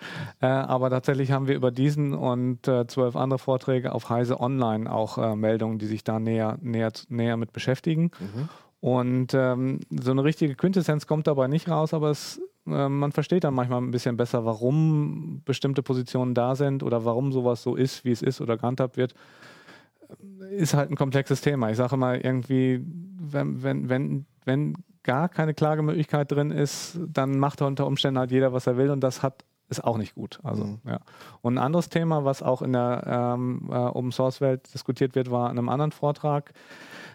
äh, aber tatsächlich haben wir über diesen und äh, zwölf andere Vorträge auf Heise Online auch Meldungen, die sich da näher, näher, näher mit beschäftigen. Und ähm, so eine richtige Quintessenz kommt dabei nicht raus, aber es, äh, man versteht dann manchmal ein bisschen besser, warum bestimmte Positionen da sind oder warum sowas so ist, wie es ist oder gehandhabt wird ist halt ein komplexes Thema. Ich sage mal irgendwie, wenn, wenn, wenn, wenn gar keine Klagemöglichkeit drin ist, dann macht unter Umständen halt jeder, was er will und das hat ist auch nicht gut. Also, Mhm. ja. Und ein anderes Thema, was auch in der ähm, äh, Open Source Welt diskutiert wird, war in einem anderen Vortrag.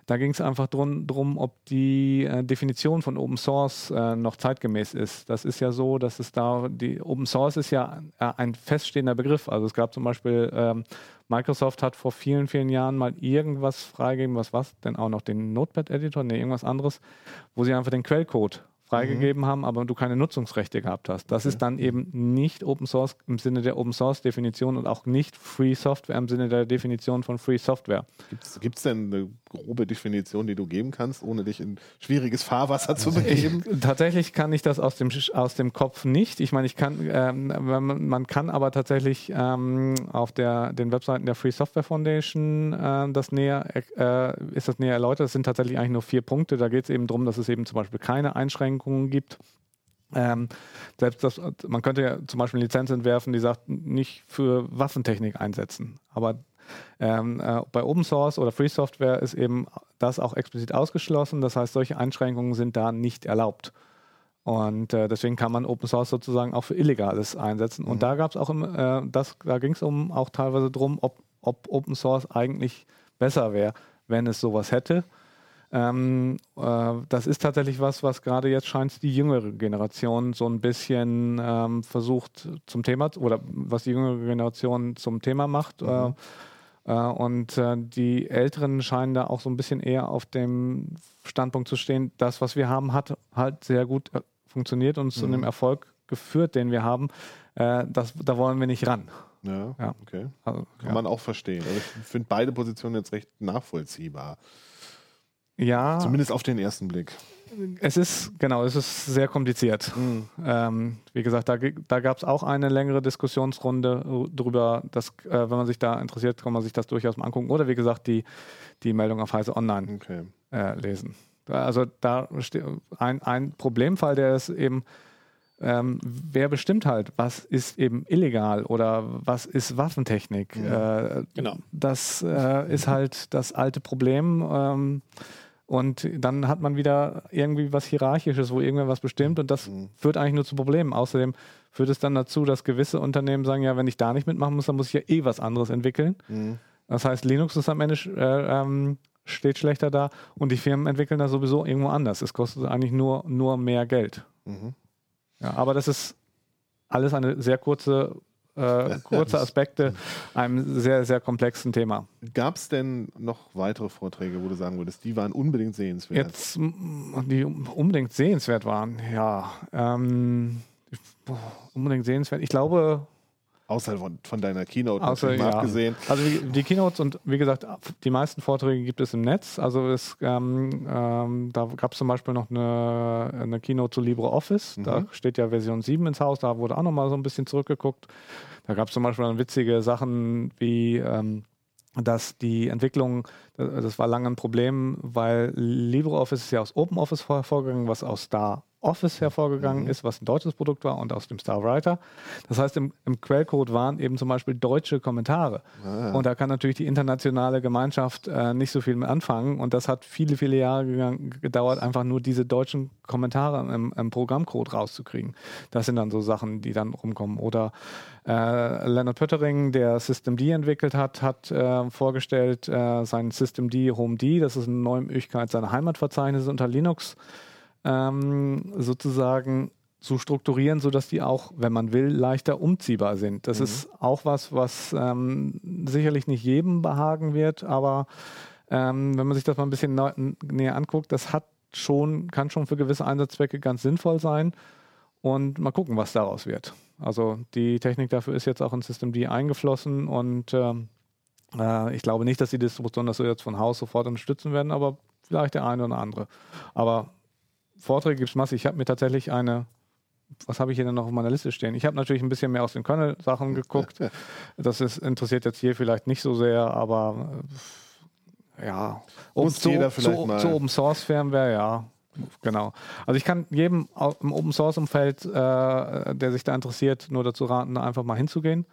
Da ging es einfach drum, drum, ob die äh, Definition von Open Source äh, noch zeitgemäß ist. Das ist ja so, dass es da, die Open Source ist ja äh, ein feststehender Begriff. Also es gab zum Beispiel, ähm, Microsoft hat vor vielen, vielen Jahren mal irgendwas freigegeben, was was, denn auch noch den Notepad-Editor, nee, irgendwas anderes, wo sie einfach den Quellcode freigegeben haben, aber du keine Nutzungsrechte gehabt hast. Das ist dann eben nicht Open Source im Sinne der Open Source Definition und auch nicht Free Software im Sinne der Definition von Free Software. Gibt es denn eine grobe Definition, die du geben kannst, ohne dich in schwieriges Fahrwasser zu begeben? Ich, tatsächlich kann ich das aus dem, aus dem Kopf nicht. Ich meine, ich kann, ähm, man, kann aber tatsächlich ähm, auf der, den Webseiten der Free Software Foundation äh, das näher, äh, ist das näher erläutert. Das sind tatsächlich eigentlich nur vier Punkte. Da geht es eben darum, dass es eben zum Beispiel keine Einschränkungen gibt. Ähm, selbst das, man könnte ja zum Beispiel eine Lizenz entwerfen, die sagt, nicht für Waffentechnik einsetzen. Aber ähm, äh, bei Open Source oder Free Software ist eben das auch explizit ausgeschlossen. Das heißt, solche Einschränkungen sind da nicht erlaubt. Und äh, deswegen kann man Open Source sozusagen auch für Illegales einsetzen. Und da gab es auch, im, äh, das, da ging es um auch teilweise darum, ob, ob Open Source eigentlich besser wäre, wenn es sowas hätte. Ähm, äh, das ist tatsächlich was, was gerade jetzt scheint die jüngere Generation so ein bisschen ähm, versucht zum Thema oder was die jüngere Generation zum Thema macht. Äh, äh, und äh, die Älteren scheinen da auch so ein bisschen eher auf dem Standpunkt zu stehen, das, was wir haben, hat halt sehr gut äh, funktioniert und zu einem Erfolg geführt, den wir haben. Äh, das, da wollen wir nicht ran. Ja, Ja. okay. Also, Kann ja. man auch verstehen. Also ich finde beide Positionen jetzt recht nachvollziehbar. ja, Zumindest auf den ersten Blick. Es ist, genau, es ist sehr kompliziert. Ähm, wie gesagt, da, da gab es auch eine längere Diskussionsrunde äh, drüber, dass, äh, wenn man sich da interessiert, kann man sich das durchaus mal angucken. Oder wie gesagt, die, die Meldung auf Heise Online Okay. äh, lesen. Also da ein, ein Problemfall, der ist eben, ähm, wer bestimmt halt, was ist eben illegal oder was ist Waffentechnik? Äh, Genau. Das äh, ist halt das alte Problem. Ähm, und dann hat man wieder irgendwie was Hierarchisches, wo irgendwer was bestimmt und das führt eigentlich nur zu Problemen. Außerdem führt es dann dazu, dass gewisse Unternehmen sagen, ja, wenn ich da nicht mitmachen muss, dann muss ich ja eh was anderes entwickeln. Das heißt, Linux ist am Ende äh, ähm, steht schlechter da und die Firmen entwickeln das sowieso irgendwo anders. Es kostet eigentlich nur, nur mehr Geld. Mhm. Ja, aber das ist alles eine sehr kurze, äh, kurze Aspekte einem sehr, sehr komplexen Thema. Gab es denn noch weitere Vorträge, wo du sagen würdest, die waren unbedingt sehenswert? Jetzt, die unbedingt sehenswert waren, ja. Ähm, unbedingt sehenswert. Ich glaube, Außer von, von deiner Keynote Außer, ja. abgesehen. Also die, Keynotes und wie gesagt, die meisten Vorträge gibt es im Netz. Also es, ähm, ähm, da gab es zum Beispiel noch eine, eine Keynote zu LibreOffice. Da steht ja Version 7 ins Haus, da wurde auch nochmal so ein bisschen zurückgeguckt. Da gab es zum Beispiel dann witzige Sachen wie ähm, dass die Entwicklung, das war lange ein Problem, weil LibreOffice ist ja aus OpenOffice hervorgegangen, was aus Star Office hervorgegangen ist, was ein deutsches Produkt war und aus dem Star Writer. Das heißt, im, im Quellcode waren eben zum Beispiel deutsche Kommentare. Und da kann natürlich die internationale Gemeinschaft äh, nicht so viel mit anfangen. Und das hat viele, viele Jahre gegangen, gedauert, einfach nur diese deutschen Kommentare im, im Programmcode rauszukriegen. Das sind dann so Sachen, die dann rumkommen. Oder äh, Leonard Pöttering, der Systemd entwickelt hat, hat äh, vorgestellt äh, sein Systemd Home D. Das ist eine neue Möglichkeit, seine Heimatverzeichnisse unter Linux ähm, sozusagen zu strukturieren, sodass die auch, wenn man will, leichter umziehbar sind. Das ist auch was, was ähm, sicherlich nicht jedem behagen wird, aber ähm, wenn man sich das mal ein bisschen neu, näher anguckt, das hat schon, kann schon für gewisse Einsatzzwecke ganz sinnvoll sein. Und mal gucken, was daraus wird. Also die Technik dafür ist jetzt auch in Systemd eingeflossen und ähm, äh, ich glaube nicht, dass die Distributionen das so jetzt von Haus sofort unterstützen werden, aber vielleicht der eine oder andere. Aber Vorträge gibt es massig. Ich habe mir tatsächlich eine, was habe ich hier denn noch auf meiner Liste stehen? Ich habe natürlich ein bisschen mehr aus den Kernel-Sachen geguckt. Das ist, interessiert jetzt hier vielleicht nicht so sehr, aber äh, ja. Muss zu, zu, zu Open Source Firmware, ja. Genau. Also ich kann jedem im Open Source Umfeld, äh, der sich da interessiert, nur dazu raten, da einfach mal hinzugehen.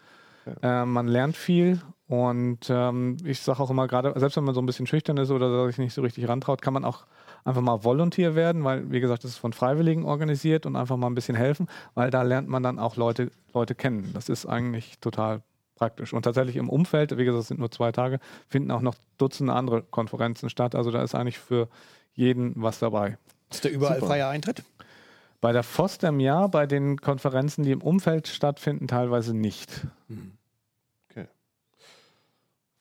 Äh, man lernt viel und ähm, ich sage auch immer gerade, selbst wenn man so ein bisschen schüchtern ist oder sich nicht so richtig rantraut, kann man auch einfach mal Volunteer werden, weil wie gesagt, das ist von Freiwilligen organisiert und einfach mal ein bisschen helfen, weil da lernt man dann auch Leute, Leute kennen. Das ist eigentlich total praktisch. Und tatsächlich im Umfeld, wie gesagt, es sind nur zwei Tage, finden auch noch Dutzende andere Konferenzen statt. Also da ist eigentlich für jeden was dabei. Ist da überall Super. freier Eintritt? Bei der FOSDEM ja, bei den Konferenzen, die im Umfeld stattfinden, teilweise nicht.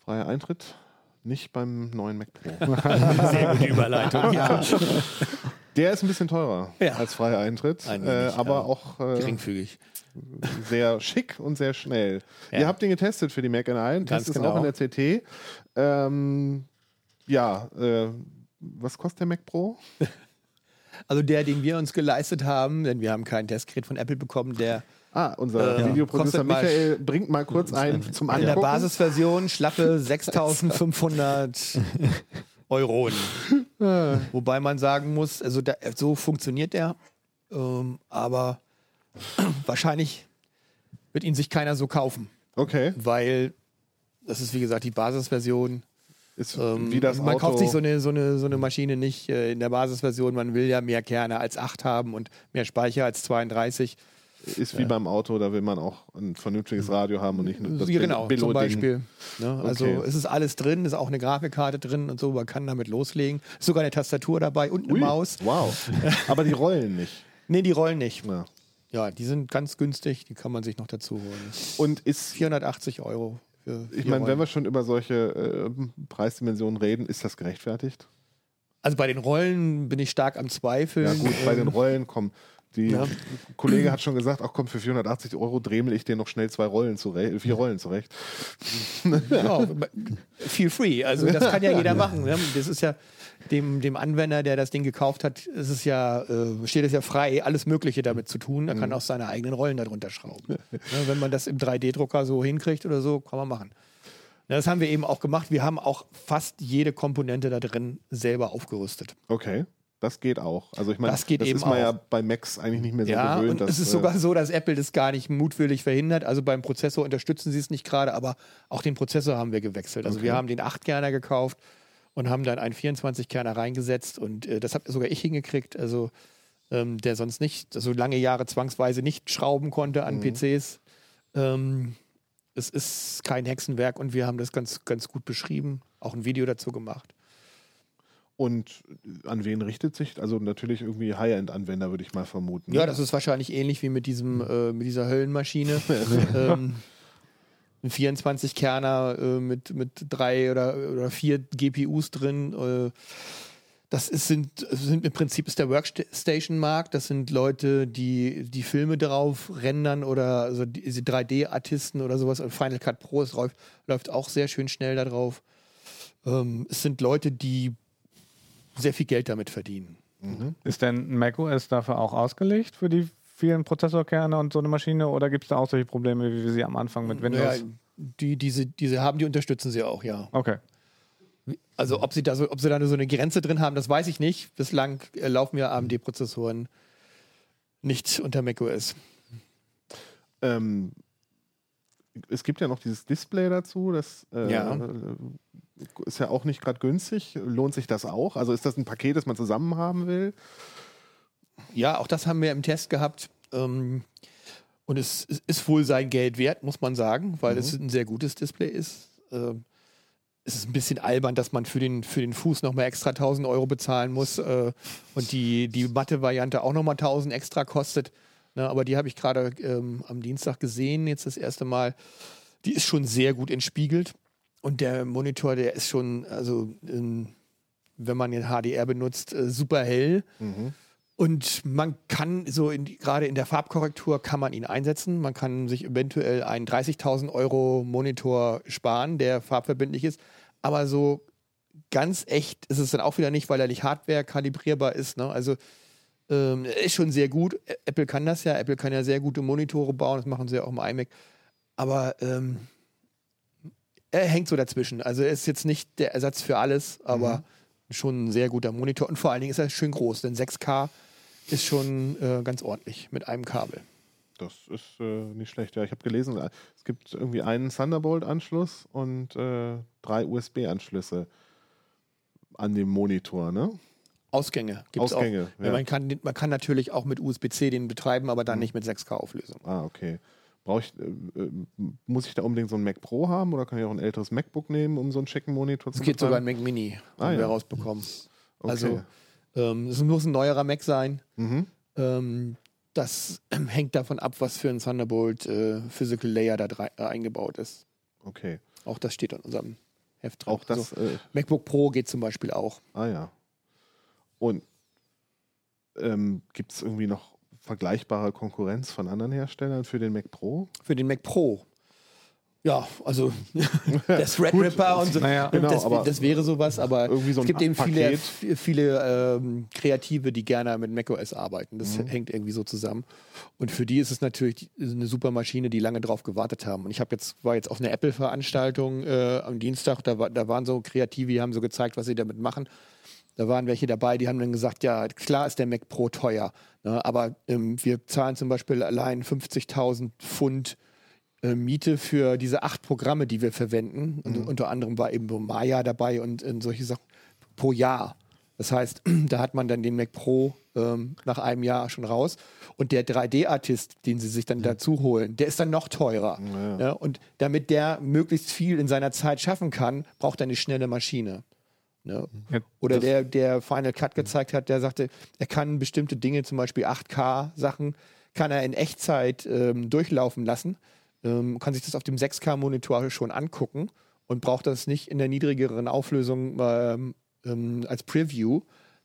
Freier Eintritt, nicht beim neuen Mac Pro. Sehr gute Überleitung. ja. Der ist ein bisschen teurer Ja. als freier Eintritt, Ein äh, wenig, aber ja. auch äh, Geringfügig. sehr schick und sehr schnell. Ja. Ihr habt den getestet für die Mac N1, Ganz Test ist genau. auch in der CT. Ähm, ja, äh, was kostet der Mac Pro? Also der, den wir uns geleistet haben, denn wir haben kein Testgerät von Apple bekommen, der Ah, unser Äh, mal- Michael bringt mal kurz ein zum in der Angucken. Basisversion schlappe 6500 Euronen. Wobei man sagen muss, also da, so funktioniert der, ähm, aber wahrscheinlich wird ihn sich keiner so kaufen, Okay, weil das ist wie gesagt die Basisversion. ist Ähm, wie das man Auto. kauft sich so eine, so, eine, so eine Maschine nicht äh, in der Basisversion. Man will ja mehr Kerne als 8 haben und mehr Speicher als 32. ist wie beim Auto, da will man auch ein vernünftiges Radio haben und nicht nur das Ja, genau, Billo- zum. Beispiel. Ne? Also Okay. es ist alles drin, ist auch eine Grafikkarte drin und so, man kann damit loslegen. Ist sogar eine Tastatur dabei und eine Ui, Maus. Wow. Aber die rollen nicht. Nee, die rollen nicht. Ja. Ja, die sind ganz günstig, die kann man sich noch dazu holen. Und ist 480 Euro. Für Ich meine, wenn wir schon über solche äh, Preisdimensionen reden, ist das gerechtfertigt? also bei den Rollen bin ich stark am Zweifeln. Ja gut, bei den Rollen kommen. Die Ja. Kollege hat schon gesagt, ach komm, für 480 Euro dremel ich dir noch schnell zwei Rollen zurecht, vier Rollen zurecht. Ja, feel free. Also das kann ja jeder machen. Ne? Das ist ja dem, dem Anwender, der das Ding gekauft hat, ist es ja, äh, steht es ja frei, alles Mögliche damit zu tun. Er kann auch seine eigenen Rollen darunter schrauben. Ne? Wenn man das im 3D-Drucker so hinkriegt oder so, kann man machen. Ja, Das haben wir eben auch gemacht. Wir haben auch fast jede Komponente da drin selber aufgerüstet. Okay. Das geht auch. Also ich meine, Das geht eben ist man ja auch. bei Macs eigentlich nicht mehr so Ja, gewöhnt. und es ist äh, sogar so, dass Apple das gar nicht mutwillig verhindert. Also beim Prozessor unterstützen sie es nicht gerade, aber auch den Prozessor haben wir gewechselt. Also wir Okay. haben den 8-Kerner gekauft und haben dann einen 24-Kerner reingesetzt und äh, das habe sogar ich hingekriegt. Also ähm, der sonst nicht, so lange Jahre zwangsweise nicht schrauben konnte an Mhm. PCs. Ähm, es ist kein Hexenwerk und wir haben das ganz, ganz gut beschrieben, auch ein Video dazu gemacht. Und an wen richtet sich? Also natürlich irgendwie High-End-Anwender, würde ich mal vermuten. Ja, das ist wahrscheinlich ähnlich wie mit diesem, äh, mit dieser Höllenmaschine. ähm, ein 24-Kerner äh, mit, mit drei oder, oder vier GPUs drin. Äh, das ist, sind, sind im Prinzip ist der Workstation-Markt. Das sind Leute, die die Filme drauf rendern oder also diese 3D-Artisten oder sowas. Final Cut Pro es läuft, läuft auch sehr schön schnell da drauf. Ähm, es sind Leute, die sehr viel Geld damit verdienen. Ist denn macOS dafür auch ausgelegt für die vielen Prozessorkerne und so eine Maschine oder gibt es da auch solche Probleme, wie wir sie am Anfang mit Windows? Naja, die, diese, diese haben, die unterstützen sie auch, ja. Okay. Also ob sie da so, ob sie da nur so eine Grenze drin haben, das weiß ich nicht. Bislang äh, laufen ja AMD-Prozessoren nicht unter macOS. Ähm, es gibt ja noch dieses Display dazu, das äh, Ja. Ist ja auch nicht gerade günstig. Lohnt sich das auch? Also ist das ein Paket, das man zusammen haben will? Ja, auch das haben wir im Test gehabt. Ähm, und es, es ist wohl sein Geld wert, muss man sagen, weil es ein sehr gutes Display ist. Ähm, es ist ein bisschen albern, dass man für den, für den Fuß nochmal extra 1000 Euro bezahlen muss äh, und die, die Matte-Variante auch nochmal 1000 extra kostet. Ne, aber die habe ich gerade ähm, am Dienstag gesehen, jetzt das erste Mal. Die ist schon sehr gut entspiegelt. Und der Monitor, der ist schon, also ähm, wenn man den HDR benutzt, äh, super hell. Und man kann so in gerade in der Farbkorrektur kann man ihn einsetzen. Man kann sich eventuell einen 30.000 Euro Monitor sparen, der farbverbindlich ist. Aber so ganz echt ist es dann auch wieder nicht, weil er nicht Hardware kalibrierbar ist. Ne? Also ähm, er ist schon sehr gut. Apple kann das ja. Apple kann ja sehr gute Monitore bauen. Das machen sie ja auch im iMac. Aber ähm, er hängt so dazwischen. Also er ist jetzt nicht der Ersatz für alles, aber schon ein sehr guter Monitor. Und vor allen Dingen ist er schön groß, denn 6K ist schon äh, ganz ordentlich mit einem Kabel. Das ist äh, nicht schlecht. Ja, ich habe gelesen, äh, es gibt irgendwie einen Thunderbolt-Anschluss und äh, drei USB-Anschlüsse an dem Monitor, ne? Ausgänge gibt es auch. Ausgänge, Ja, man, kann, man kann natürlich auch mit USB-C den betreiben, aber dann nicht mit 6K-Auflösung. Ah, okay. Brauche ich, äh, äh, muss ich da unbedingt so ein Mac Pro haben oder kann ich auch ein älteres MacBook nehmen, um so einen schicken Monitor zu Es geht sogar ein? Mac Mini, Ah, haben wir ja. rausbekommen. Okay. Also ähm, es muss ein neuerer Mac sein. Mhm. Ähm, das hängt davon ab, was für ein Thunderbolt äh, Physical Layer da drei, äh, eingebaut ist. Okay. Auch das steht in unserem Heft drin. Auch das, Also, äh, MacBook Pro geht zum Beispiel auch. ah ja. Und ähm, gibt es irgendwie noch vergleichbare Konkurrenz von anderen Herstellern für den Mac Pro? Für den Mac Pro. Ja, also der Threadripper und so. Naja, genau, das, aber das wäre sowas, aber irgendwie so es gibt eben viele, Paket. viele ähm, Kreative, die gerne mit macOS arbeiten. Das Mhm. hängt irgendwie so zusammen. Und für die ist es natürlich eine super Maschine, die lange drauf gewartet haben. Und ich habe jetzt war jetzt auf einer Apple-Veranstaltung äh, am Dienstag. Da, war, da waren so Kreative, die haben so gezeigt, was sie damit machen. Da waren welche dabei, die haben dann gesagt, ja, klar ist der Mac Pro teuer, ne, aber ähm, wir zahlen zum Beispiel allein 50.000 Pfund äh, Miete für diese acht Programme, die wir verwenden. Und unter anderem war eben so Maya dabei und, und solche Sachen pro Jahr. Das heißt, da hat man dann den Mac Pro ähm, nach einem Jahr schon raus. Und der 3D-Artist, den sie sich dann dazu holen, der ist dann noch teurer. Ja, und damit der möglichst viel in seiner Zeit schaffen kann, braucht er eine schnelle Maschine. Ne? Ja, Oder der, der Final Cut gezeigt hat, der sagte, er kann bestimmte Dinge, zum Beispiel 8K-Sachen, kann er in Echtzeit ähm, durchlaufen lassen, ähm, kann sich das auf dem 6K-Monitor schon angucken und braucht das nicht in der niedrigeren Auflösung ähm, ähm, als Preview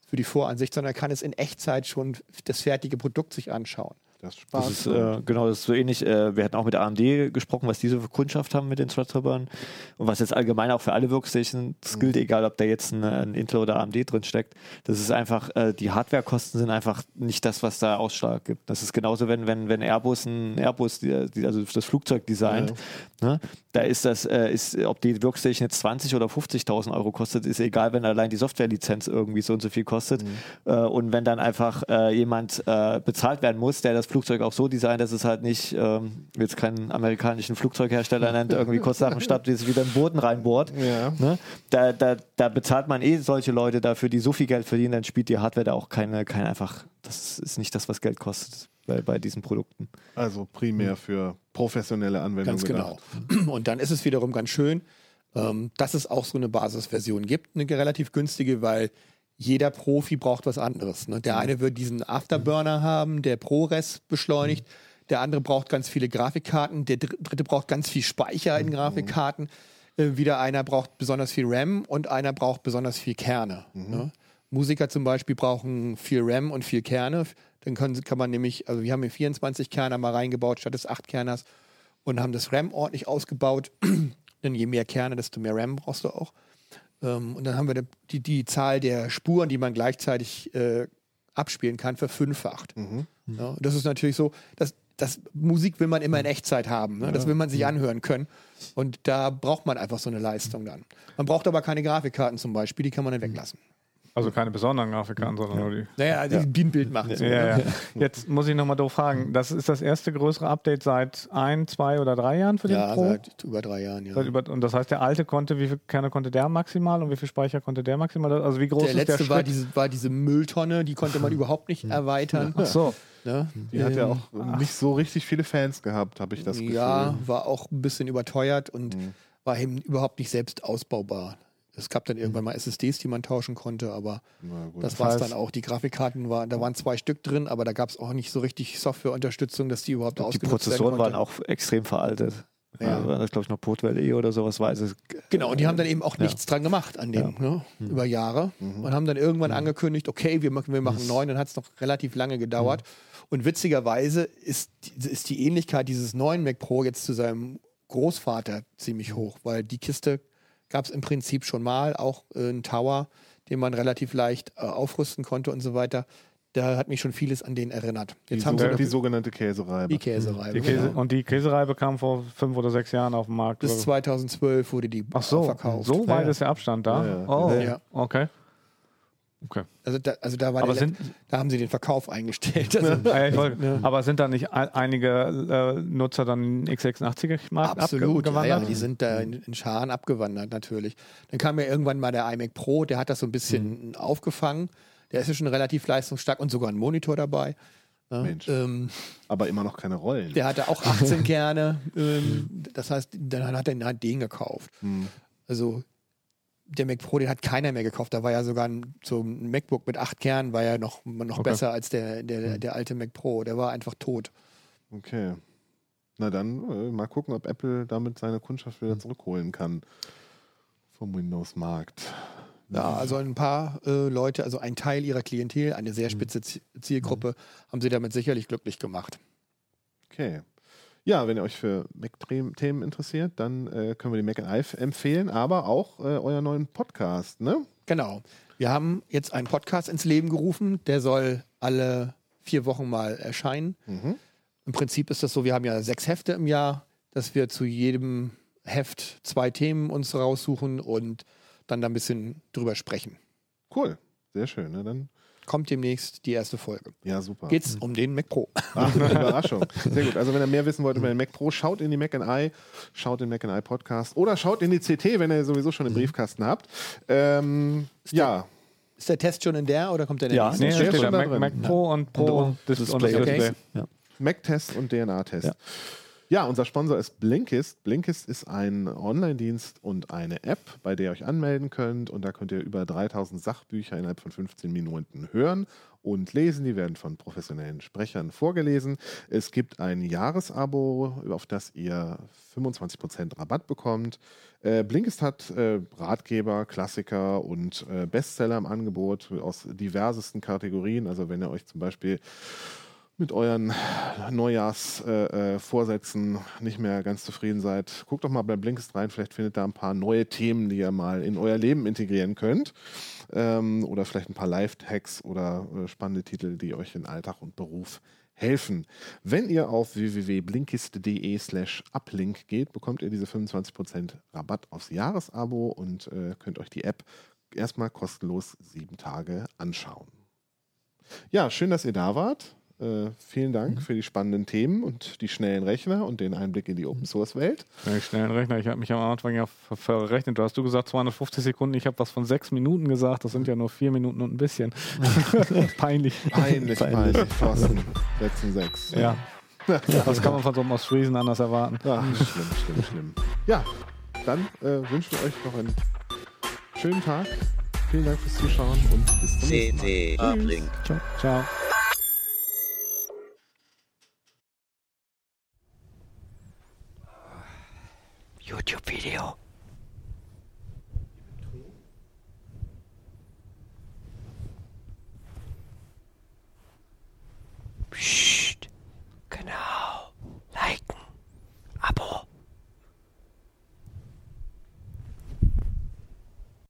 für die Voransicht, sondern kann es in Echtzeit schon das fertige Produkt sich anschauen. Das Das Spaß. ist, äh, genau, das ist so ähnlich. Äh, wir hatten auch mit AMD gesprochen, was diese für Kundschaft haben mit den Threadrippern und was jetzt allgemein auch für alle Workstations gilt, egal ob da jetzt ein, ein Intel oder AMD drin steckt. Das ist einfach, äh, die Hardwarekosten sind einfach nicht das, was da Ausschlag gibt. Das ist genauso, wenn, wenn, wenn Airbus ein Airbus, die, die, also das Flugzeug designt, ne? da ist das, äh, ist, ob die Workstation jetzt 20 oder 50.000 Euro kostet, ist egal, wenn allein die Softwarelizenz irgendwie so und so viel kostet. Äh, und wenn dann einfach äh, jemand bezahlt werden muss, der das Flugzeug auch so designt, dass es halt nicht, ähm, jetzt keinen amerikanischen Flugzeughersteller nennt, irgendwie kurz nach dem Start wie es wieder den Boden reinbohrt. Ja. Ne? Da, da, da bezahlt man eh solche Leute dafür, die so viel Geld verdienen, dann spielt die Hardware da auch keine, keine einfach, das ist nicht das, was Geld kostet bei, bei diesen Produkten. Also primär für professionelle Anwendungen. Ganz genau. Und dann ist es wiederum ganz schön, ähm, dass es auch so eine Basisversion gibt, eine relativ günstige, weil jeder Profi braucht was anderes. Ne? Der eine wird diesen Afterburner haben, der ProRes beschleunigt. Der andere braucht ganz viele Grafikkarten. Der dr- dritte braucht ganz viel Speicher in Grafikkarten. Äh, wieder einer braucht besonders viel RAM und einer braucht besonders viel Kerne. Ne? Musiker zum Beispiel brauchen viel RAM und viel Kerne. Dann können, kann man nämlich, also wir haben hier 24 Kerner mal reingebaut statt des 8 Kerners und haben das RAM ordentlich ausgebaut. Denn je mehr Kerne, desto mehr RAM brauchst du auch. Ähm, und dann haben wir die, die Zahl der Spuren, die man gleichzeitig äh, abspielen kann, verfünffacht. Ja, und das ist natürlich so, dass das Musik will man immer in Echtzeit haben. Ne? Das will man sich anhören können. Und da braucht man einfach so eine Leistung dann. Man braucht aber keine Grafikkarten zum Beispiel, die kann man dann weglassen. Also keine besonderen Grafikkarten, sondern nur die. Naja, die die ein Bild machen. So, Ja, ne? ja. Jetzt muss ich nochmal doof fragen. Das ist das erste größere Update seit ein, zwei oder drei Jahren für den ja Pro? seit über drei Jahren, ja. Über, und das heißt, der alte konnte, wie viel Kerne konnte der maximal und wie viel Speicher konnte der maximal? Also wie groß Der ist letzte der war, Schritt? diese, war diese Mülltonne, die konnte man überhaupt nicht erweitern. Ach so. Ne? Die hat ja Ähm, auch nicht so richtig viele Fans gehabt, habe ich das Gefühl. Ja, war auch ein bisschen überteuert und Mhm. war eben überhaupt nicht selbst ausbaubar. Es gab dann irgendwann mal SSDs, die man tauschen konnte, aber das war es dann auch. Die Grafikkarten waren, da waren zwei Stück drin, aber da gab es auch nicht so richtig Softwareunterstützung, dass die überhaupt Die ausgenutzt Prozessoren werden waren auch extrem veraltet. Ja. Ja. War das, glaube ich, noch Portwell E oder sowas weiß es. Genau, und die haben dann eben auch nichts dran gemacht an dem, ne? Hm. über Jahre. Und haben dann irgendwann angekündigt, okay, wir machen, wir machen neun, dann hat es noch relativ lange gedauert. Hm. Und witzigerweise ist, die- ist die Ähnlichkeit dieses neuen Mac Pro jetzt zu seinem Großvater ziemlich hoch, weil die Kiste gab es im Prinzip schon mal, auch äh, ein Tower, den man relativ leicht äh, aufrüsten konnte und so weiter. Da hat mich schon vieles an den erinnert. Die, Jetzt haben sie so, noch die sogenannte Käsereibe. die Käsereibe. Die Käse, genau. Und die Käsereibe kam vor fünf oder sechs Jahren auf den Markt. Bis oder? 2012 wurde die Ach so, verkauft. so weit ist der Abstand da. Ja, ja. Oh, Ja. okay. Okay. Also da, also da, war sind- da haben sie den Verkauf eingestellt. Also, ja, Aber sind da nicht ein- einige äh, Nutzer dann x86-Markt Absolut, ja, ja, abgewandert? die sind da in, in Scharen abgewandert natürlich. Dann kam ja irgendwann mal der iMac Pro, der hat das so ein bisschen Mhm. aufgefangen. Der ist ja schon relativ leistungsstark und sogar ein Monitor dabei. Mensch. ähm, Aber immer noch keine Rollen. der hatte auch 18 Kerne. Ähm, das heißt, dann hat er halt den gekauft. Hm. Also der Mac Pro, den hat keiner mehr gekauft. Da war ja sogar ein, so ein MacBook mit 8 Kernen, war ja noch, noch Okay. besser als der, der, der alte Mac Pro. Der war einfach tot. Okay. Na dann äh, mal gucken, ob Apple damit seine Kundschaft wieder zurückholen kann vom Windows-Markt. Ja, also ein paar äh, Leute, also ein Teil ihrer Klientel, eine sehr spitze Z- Zielgruppe, haben sie damit sicherlich glücklich gemacht. Okay. Ja, wenn ihr euch für Mac-Themen interessiert, dann äh, können wir die Mac Live empfehlen, aber auch äh, euren neuen Podcast, ne? Genau. Wir haben jetzt einen Podcast ins Leben gerufen, der soll alle vier Wochen mal erscheinen. Mhm. Im Prinzip ist das so, wir haben ja sechs Hefte im Jahr, dass wir zu jedem Heft zwei Themen uns raussuchen und dann da ein bisschen drüber sprechen. Cool. Sehr schön. Ne? Dann, Kommt demnächst die erste Folge. ja, super. Geht's um den Mac Pro. Ach, eine Überraschung. Sehr gut. Also wenn ihr mehr wissen wollt über den Mac Pro, schaut in die Mac I, schaut in den Mac I Podcast oder schaut in die CT, wenn ihr sowieso schon den Briefkasten habt. Ähm, ja, Ist der Test schon in der oder kommt der in der Ja, nächsten? Nee, steht schon da Mac, drin. Mac Pro und Pro Display. und das okay. Display. Ja. Mac-Test und DNA-Test. Ja. Ja, unser Sponsor ist Blinkist. Blinkist ist ein Online-Dienst und eine App, bei der ihr euch anmelden könnt. Und da könnt ihr über 3000 Sachbücher innerhalb von 15 Minuten hören und lesen. Die werden von professionellen Sprechern vorgelesen. Es gibt ein Jahresabo, auf das ihr 25% Rabatt bekommt. Äh, Blinkist hat äh, Ratgeber, Klassiker und äh, Bestseller im Angebot aus diversesten Kategorien. Also wenn ihr euch zum Beispiel mit euren Neujahrsvorsätzen äh, nicht mehr ganz zufrieden seid, guckt doch mal bei Blinkist rein. Vielleicht findet da ein paar neue Themen, die ihr mal in euer Leben integrieren könnt. Ähm, oder vielleicht ein paar Live-Hacks oder äh, spannende Titel, die euch in Alltag und Beruf helfen. Wenn ihr auf www.blinkist.de slash uplink geht, bekommt ihr diese 25% Rabatt aufs Jahresabo und äh, könnt euch die App erstmal kostenlos sieben Tage anschauen. Ja, schön, dass ihr da wart. Äh, vielen Dank mhm. für die spannenden Themen und die schnellen Rechner und den Einblick in die Open Source Welt. Ja, die schnellen Rechner, ich habe mich am Anfang ja verrechnet. Du hast du gesagt 250 Sekunden, ich habe was von sechs Minuten gesagt. Das sind ja nur vier Minuten und ein bisschen. peinlich. Peinlich, peinlich. Thorsten, 6 und 6. Ja. Das kann man von so einem Ostfriesen anders erwarten. Ach, schlimm, schlimm, schlimm. Ja, dann äh, wünschen wir euch noch einen schönen Tag. Vielen Dank fürs Zuschauen und bis zum nächsten Mal. Uplink. Ciao. Ciao. YouTube-Video Shh. Genau. Liken. Abo.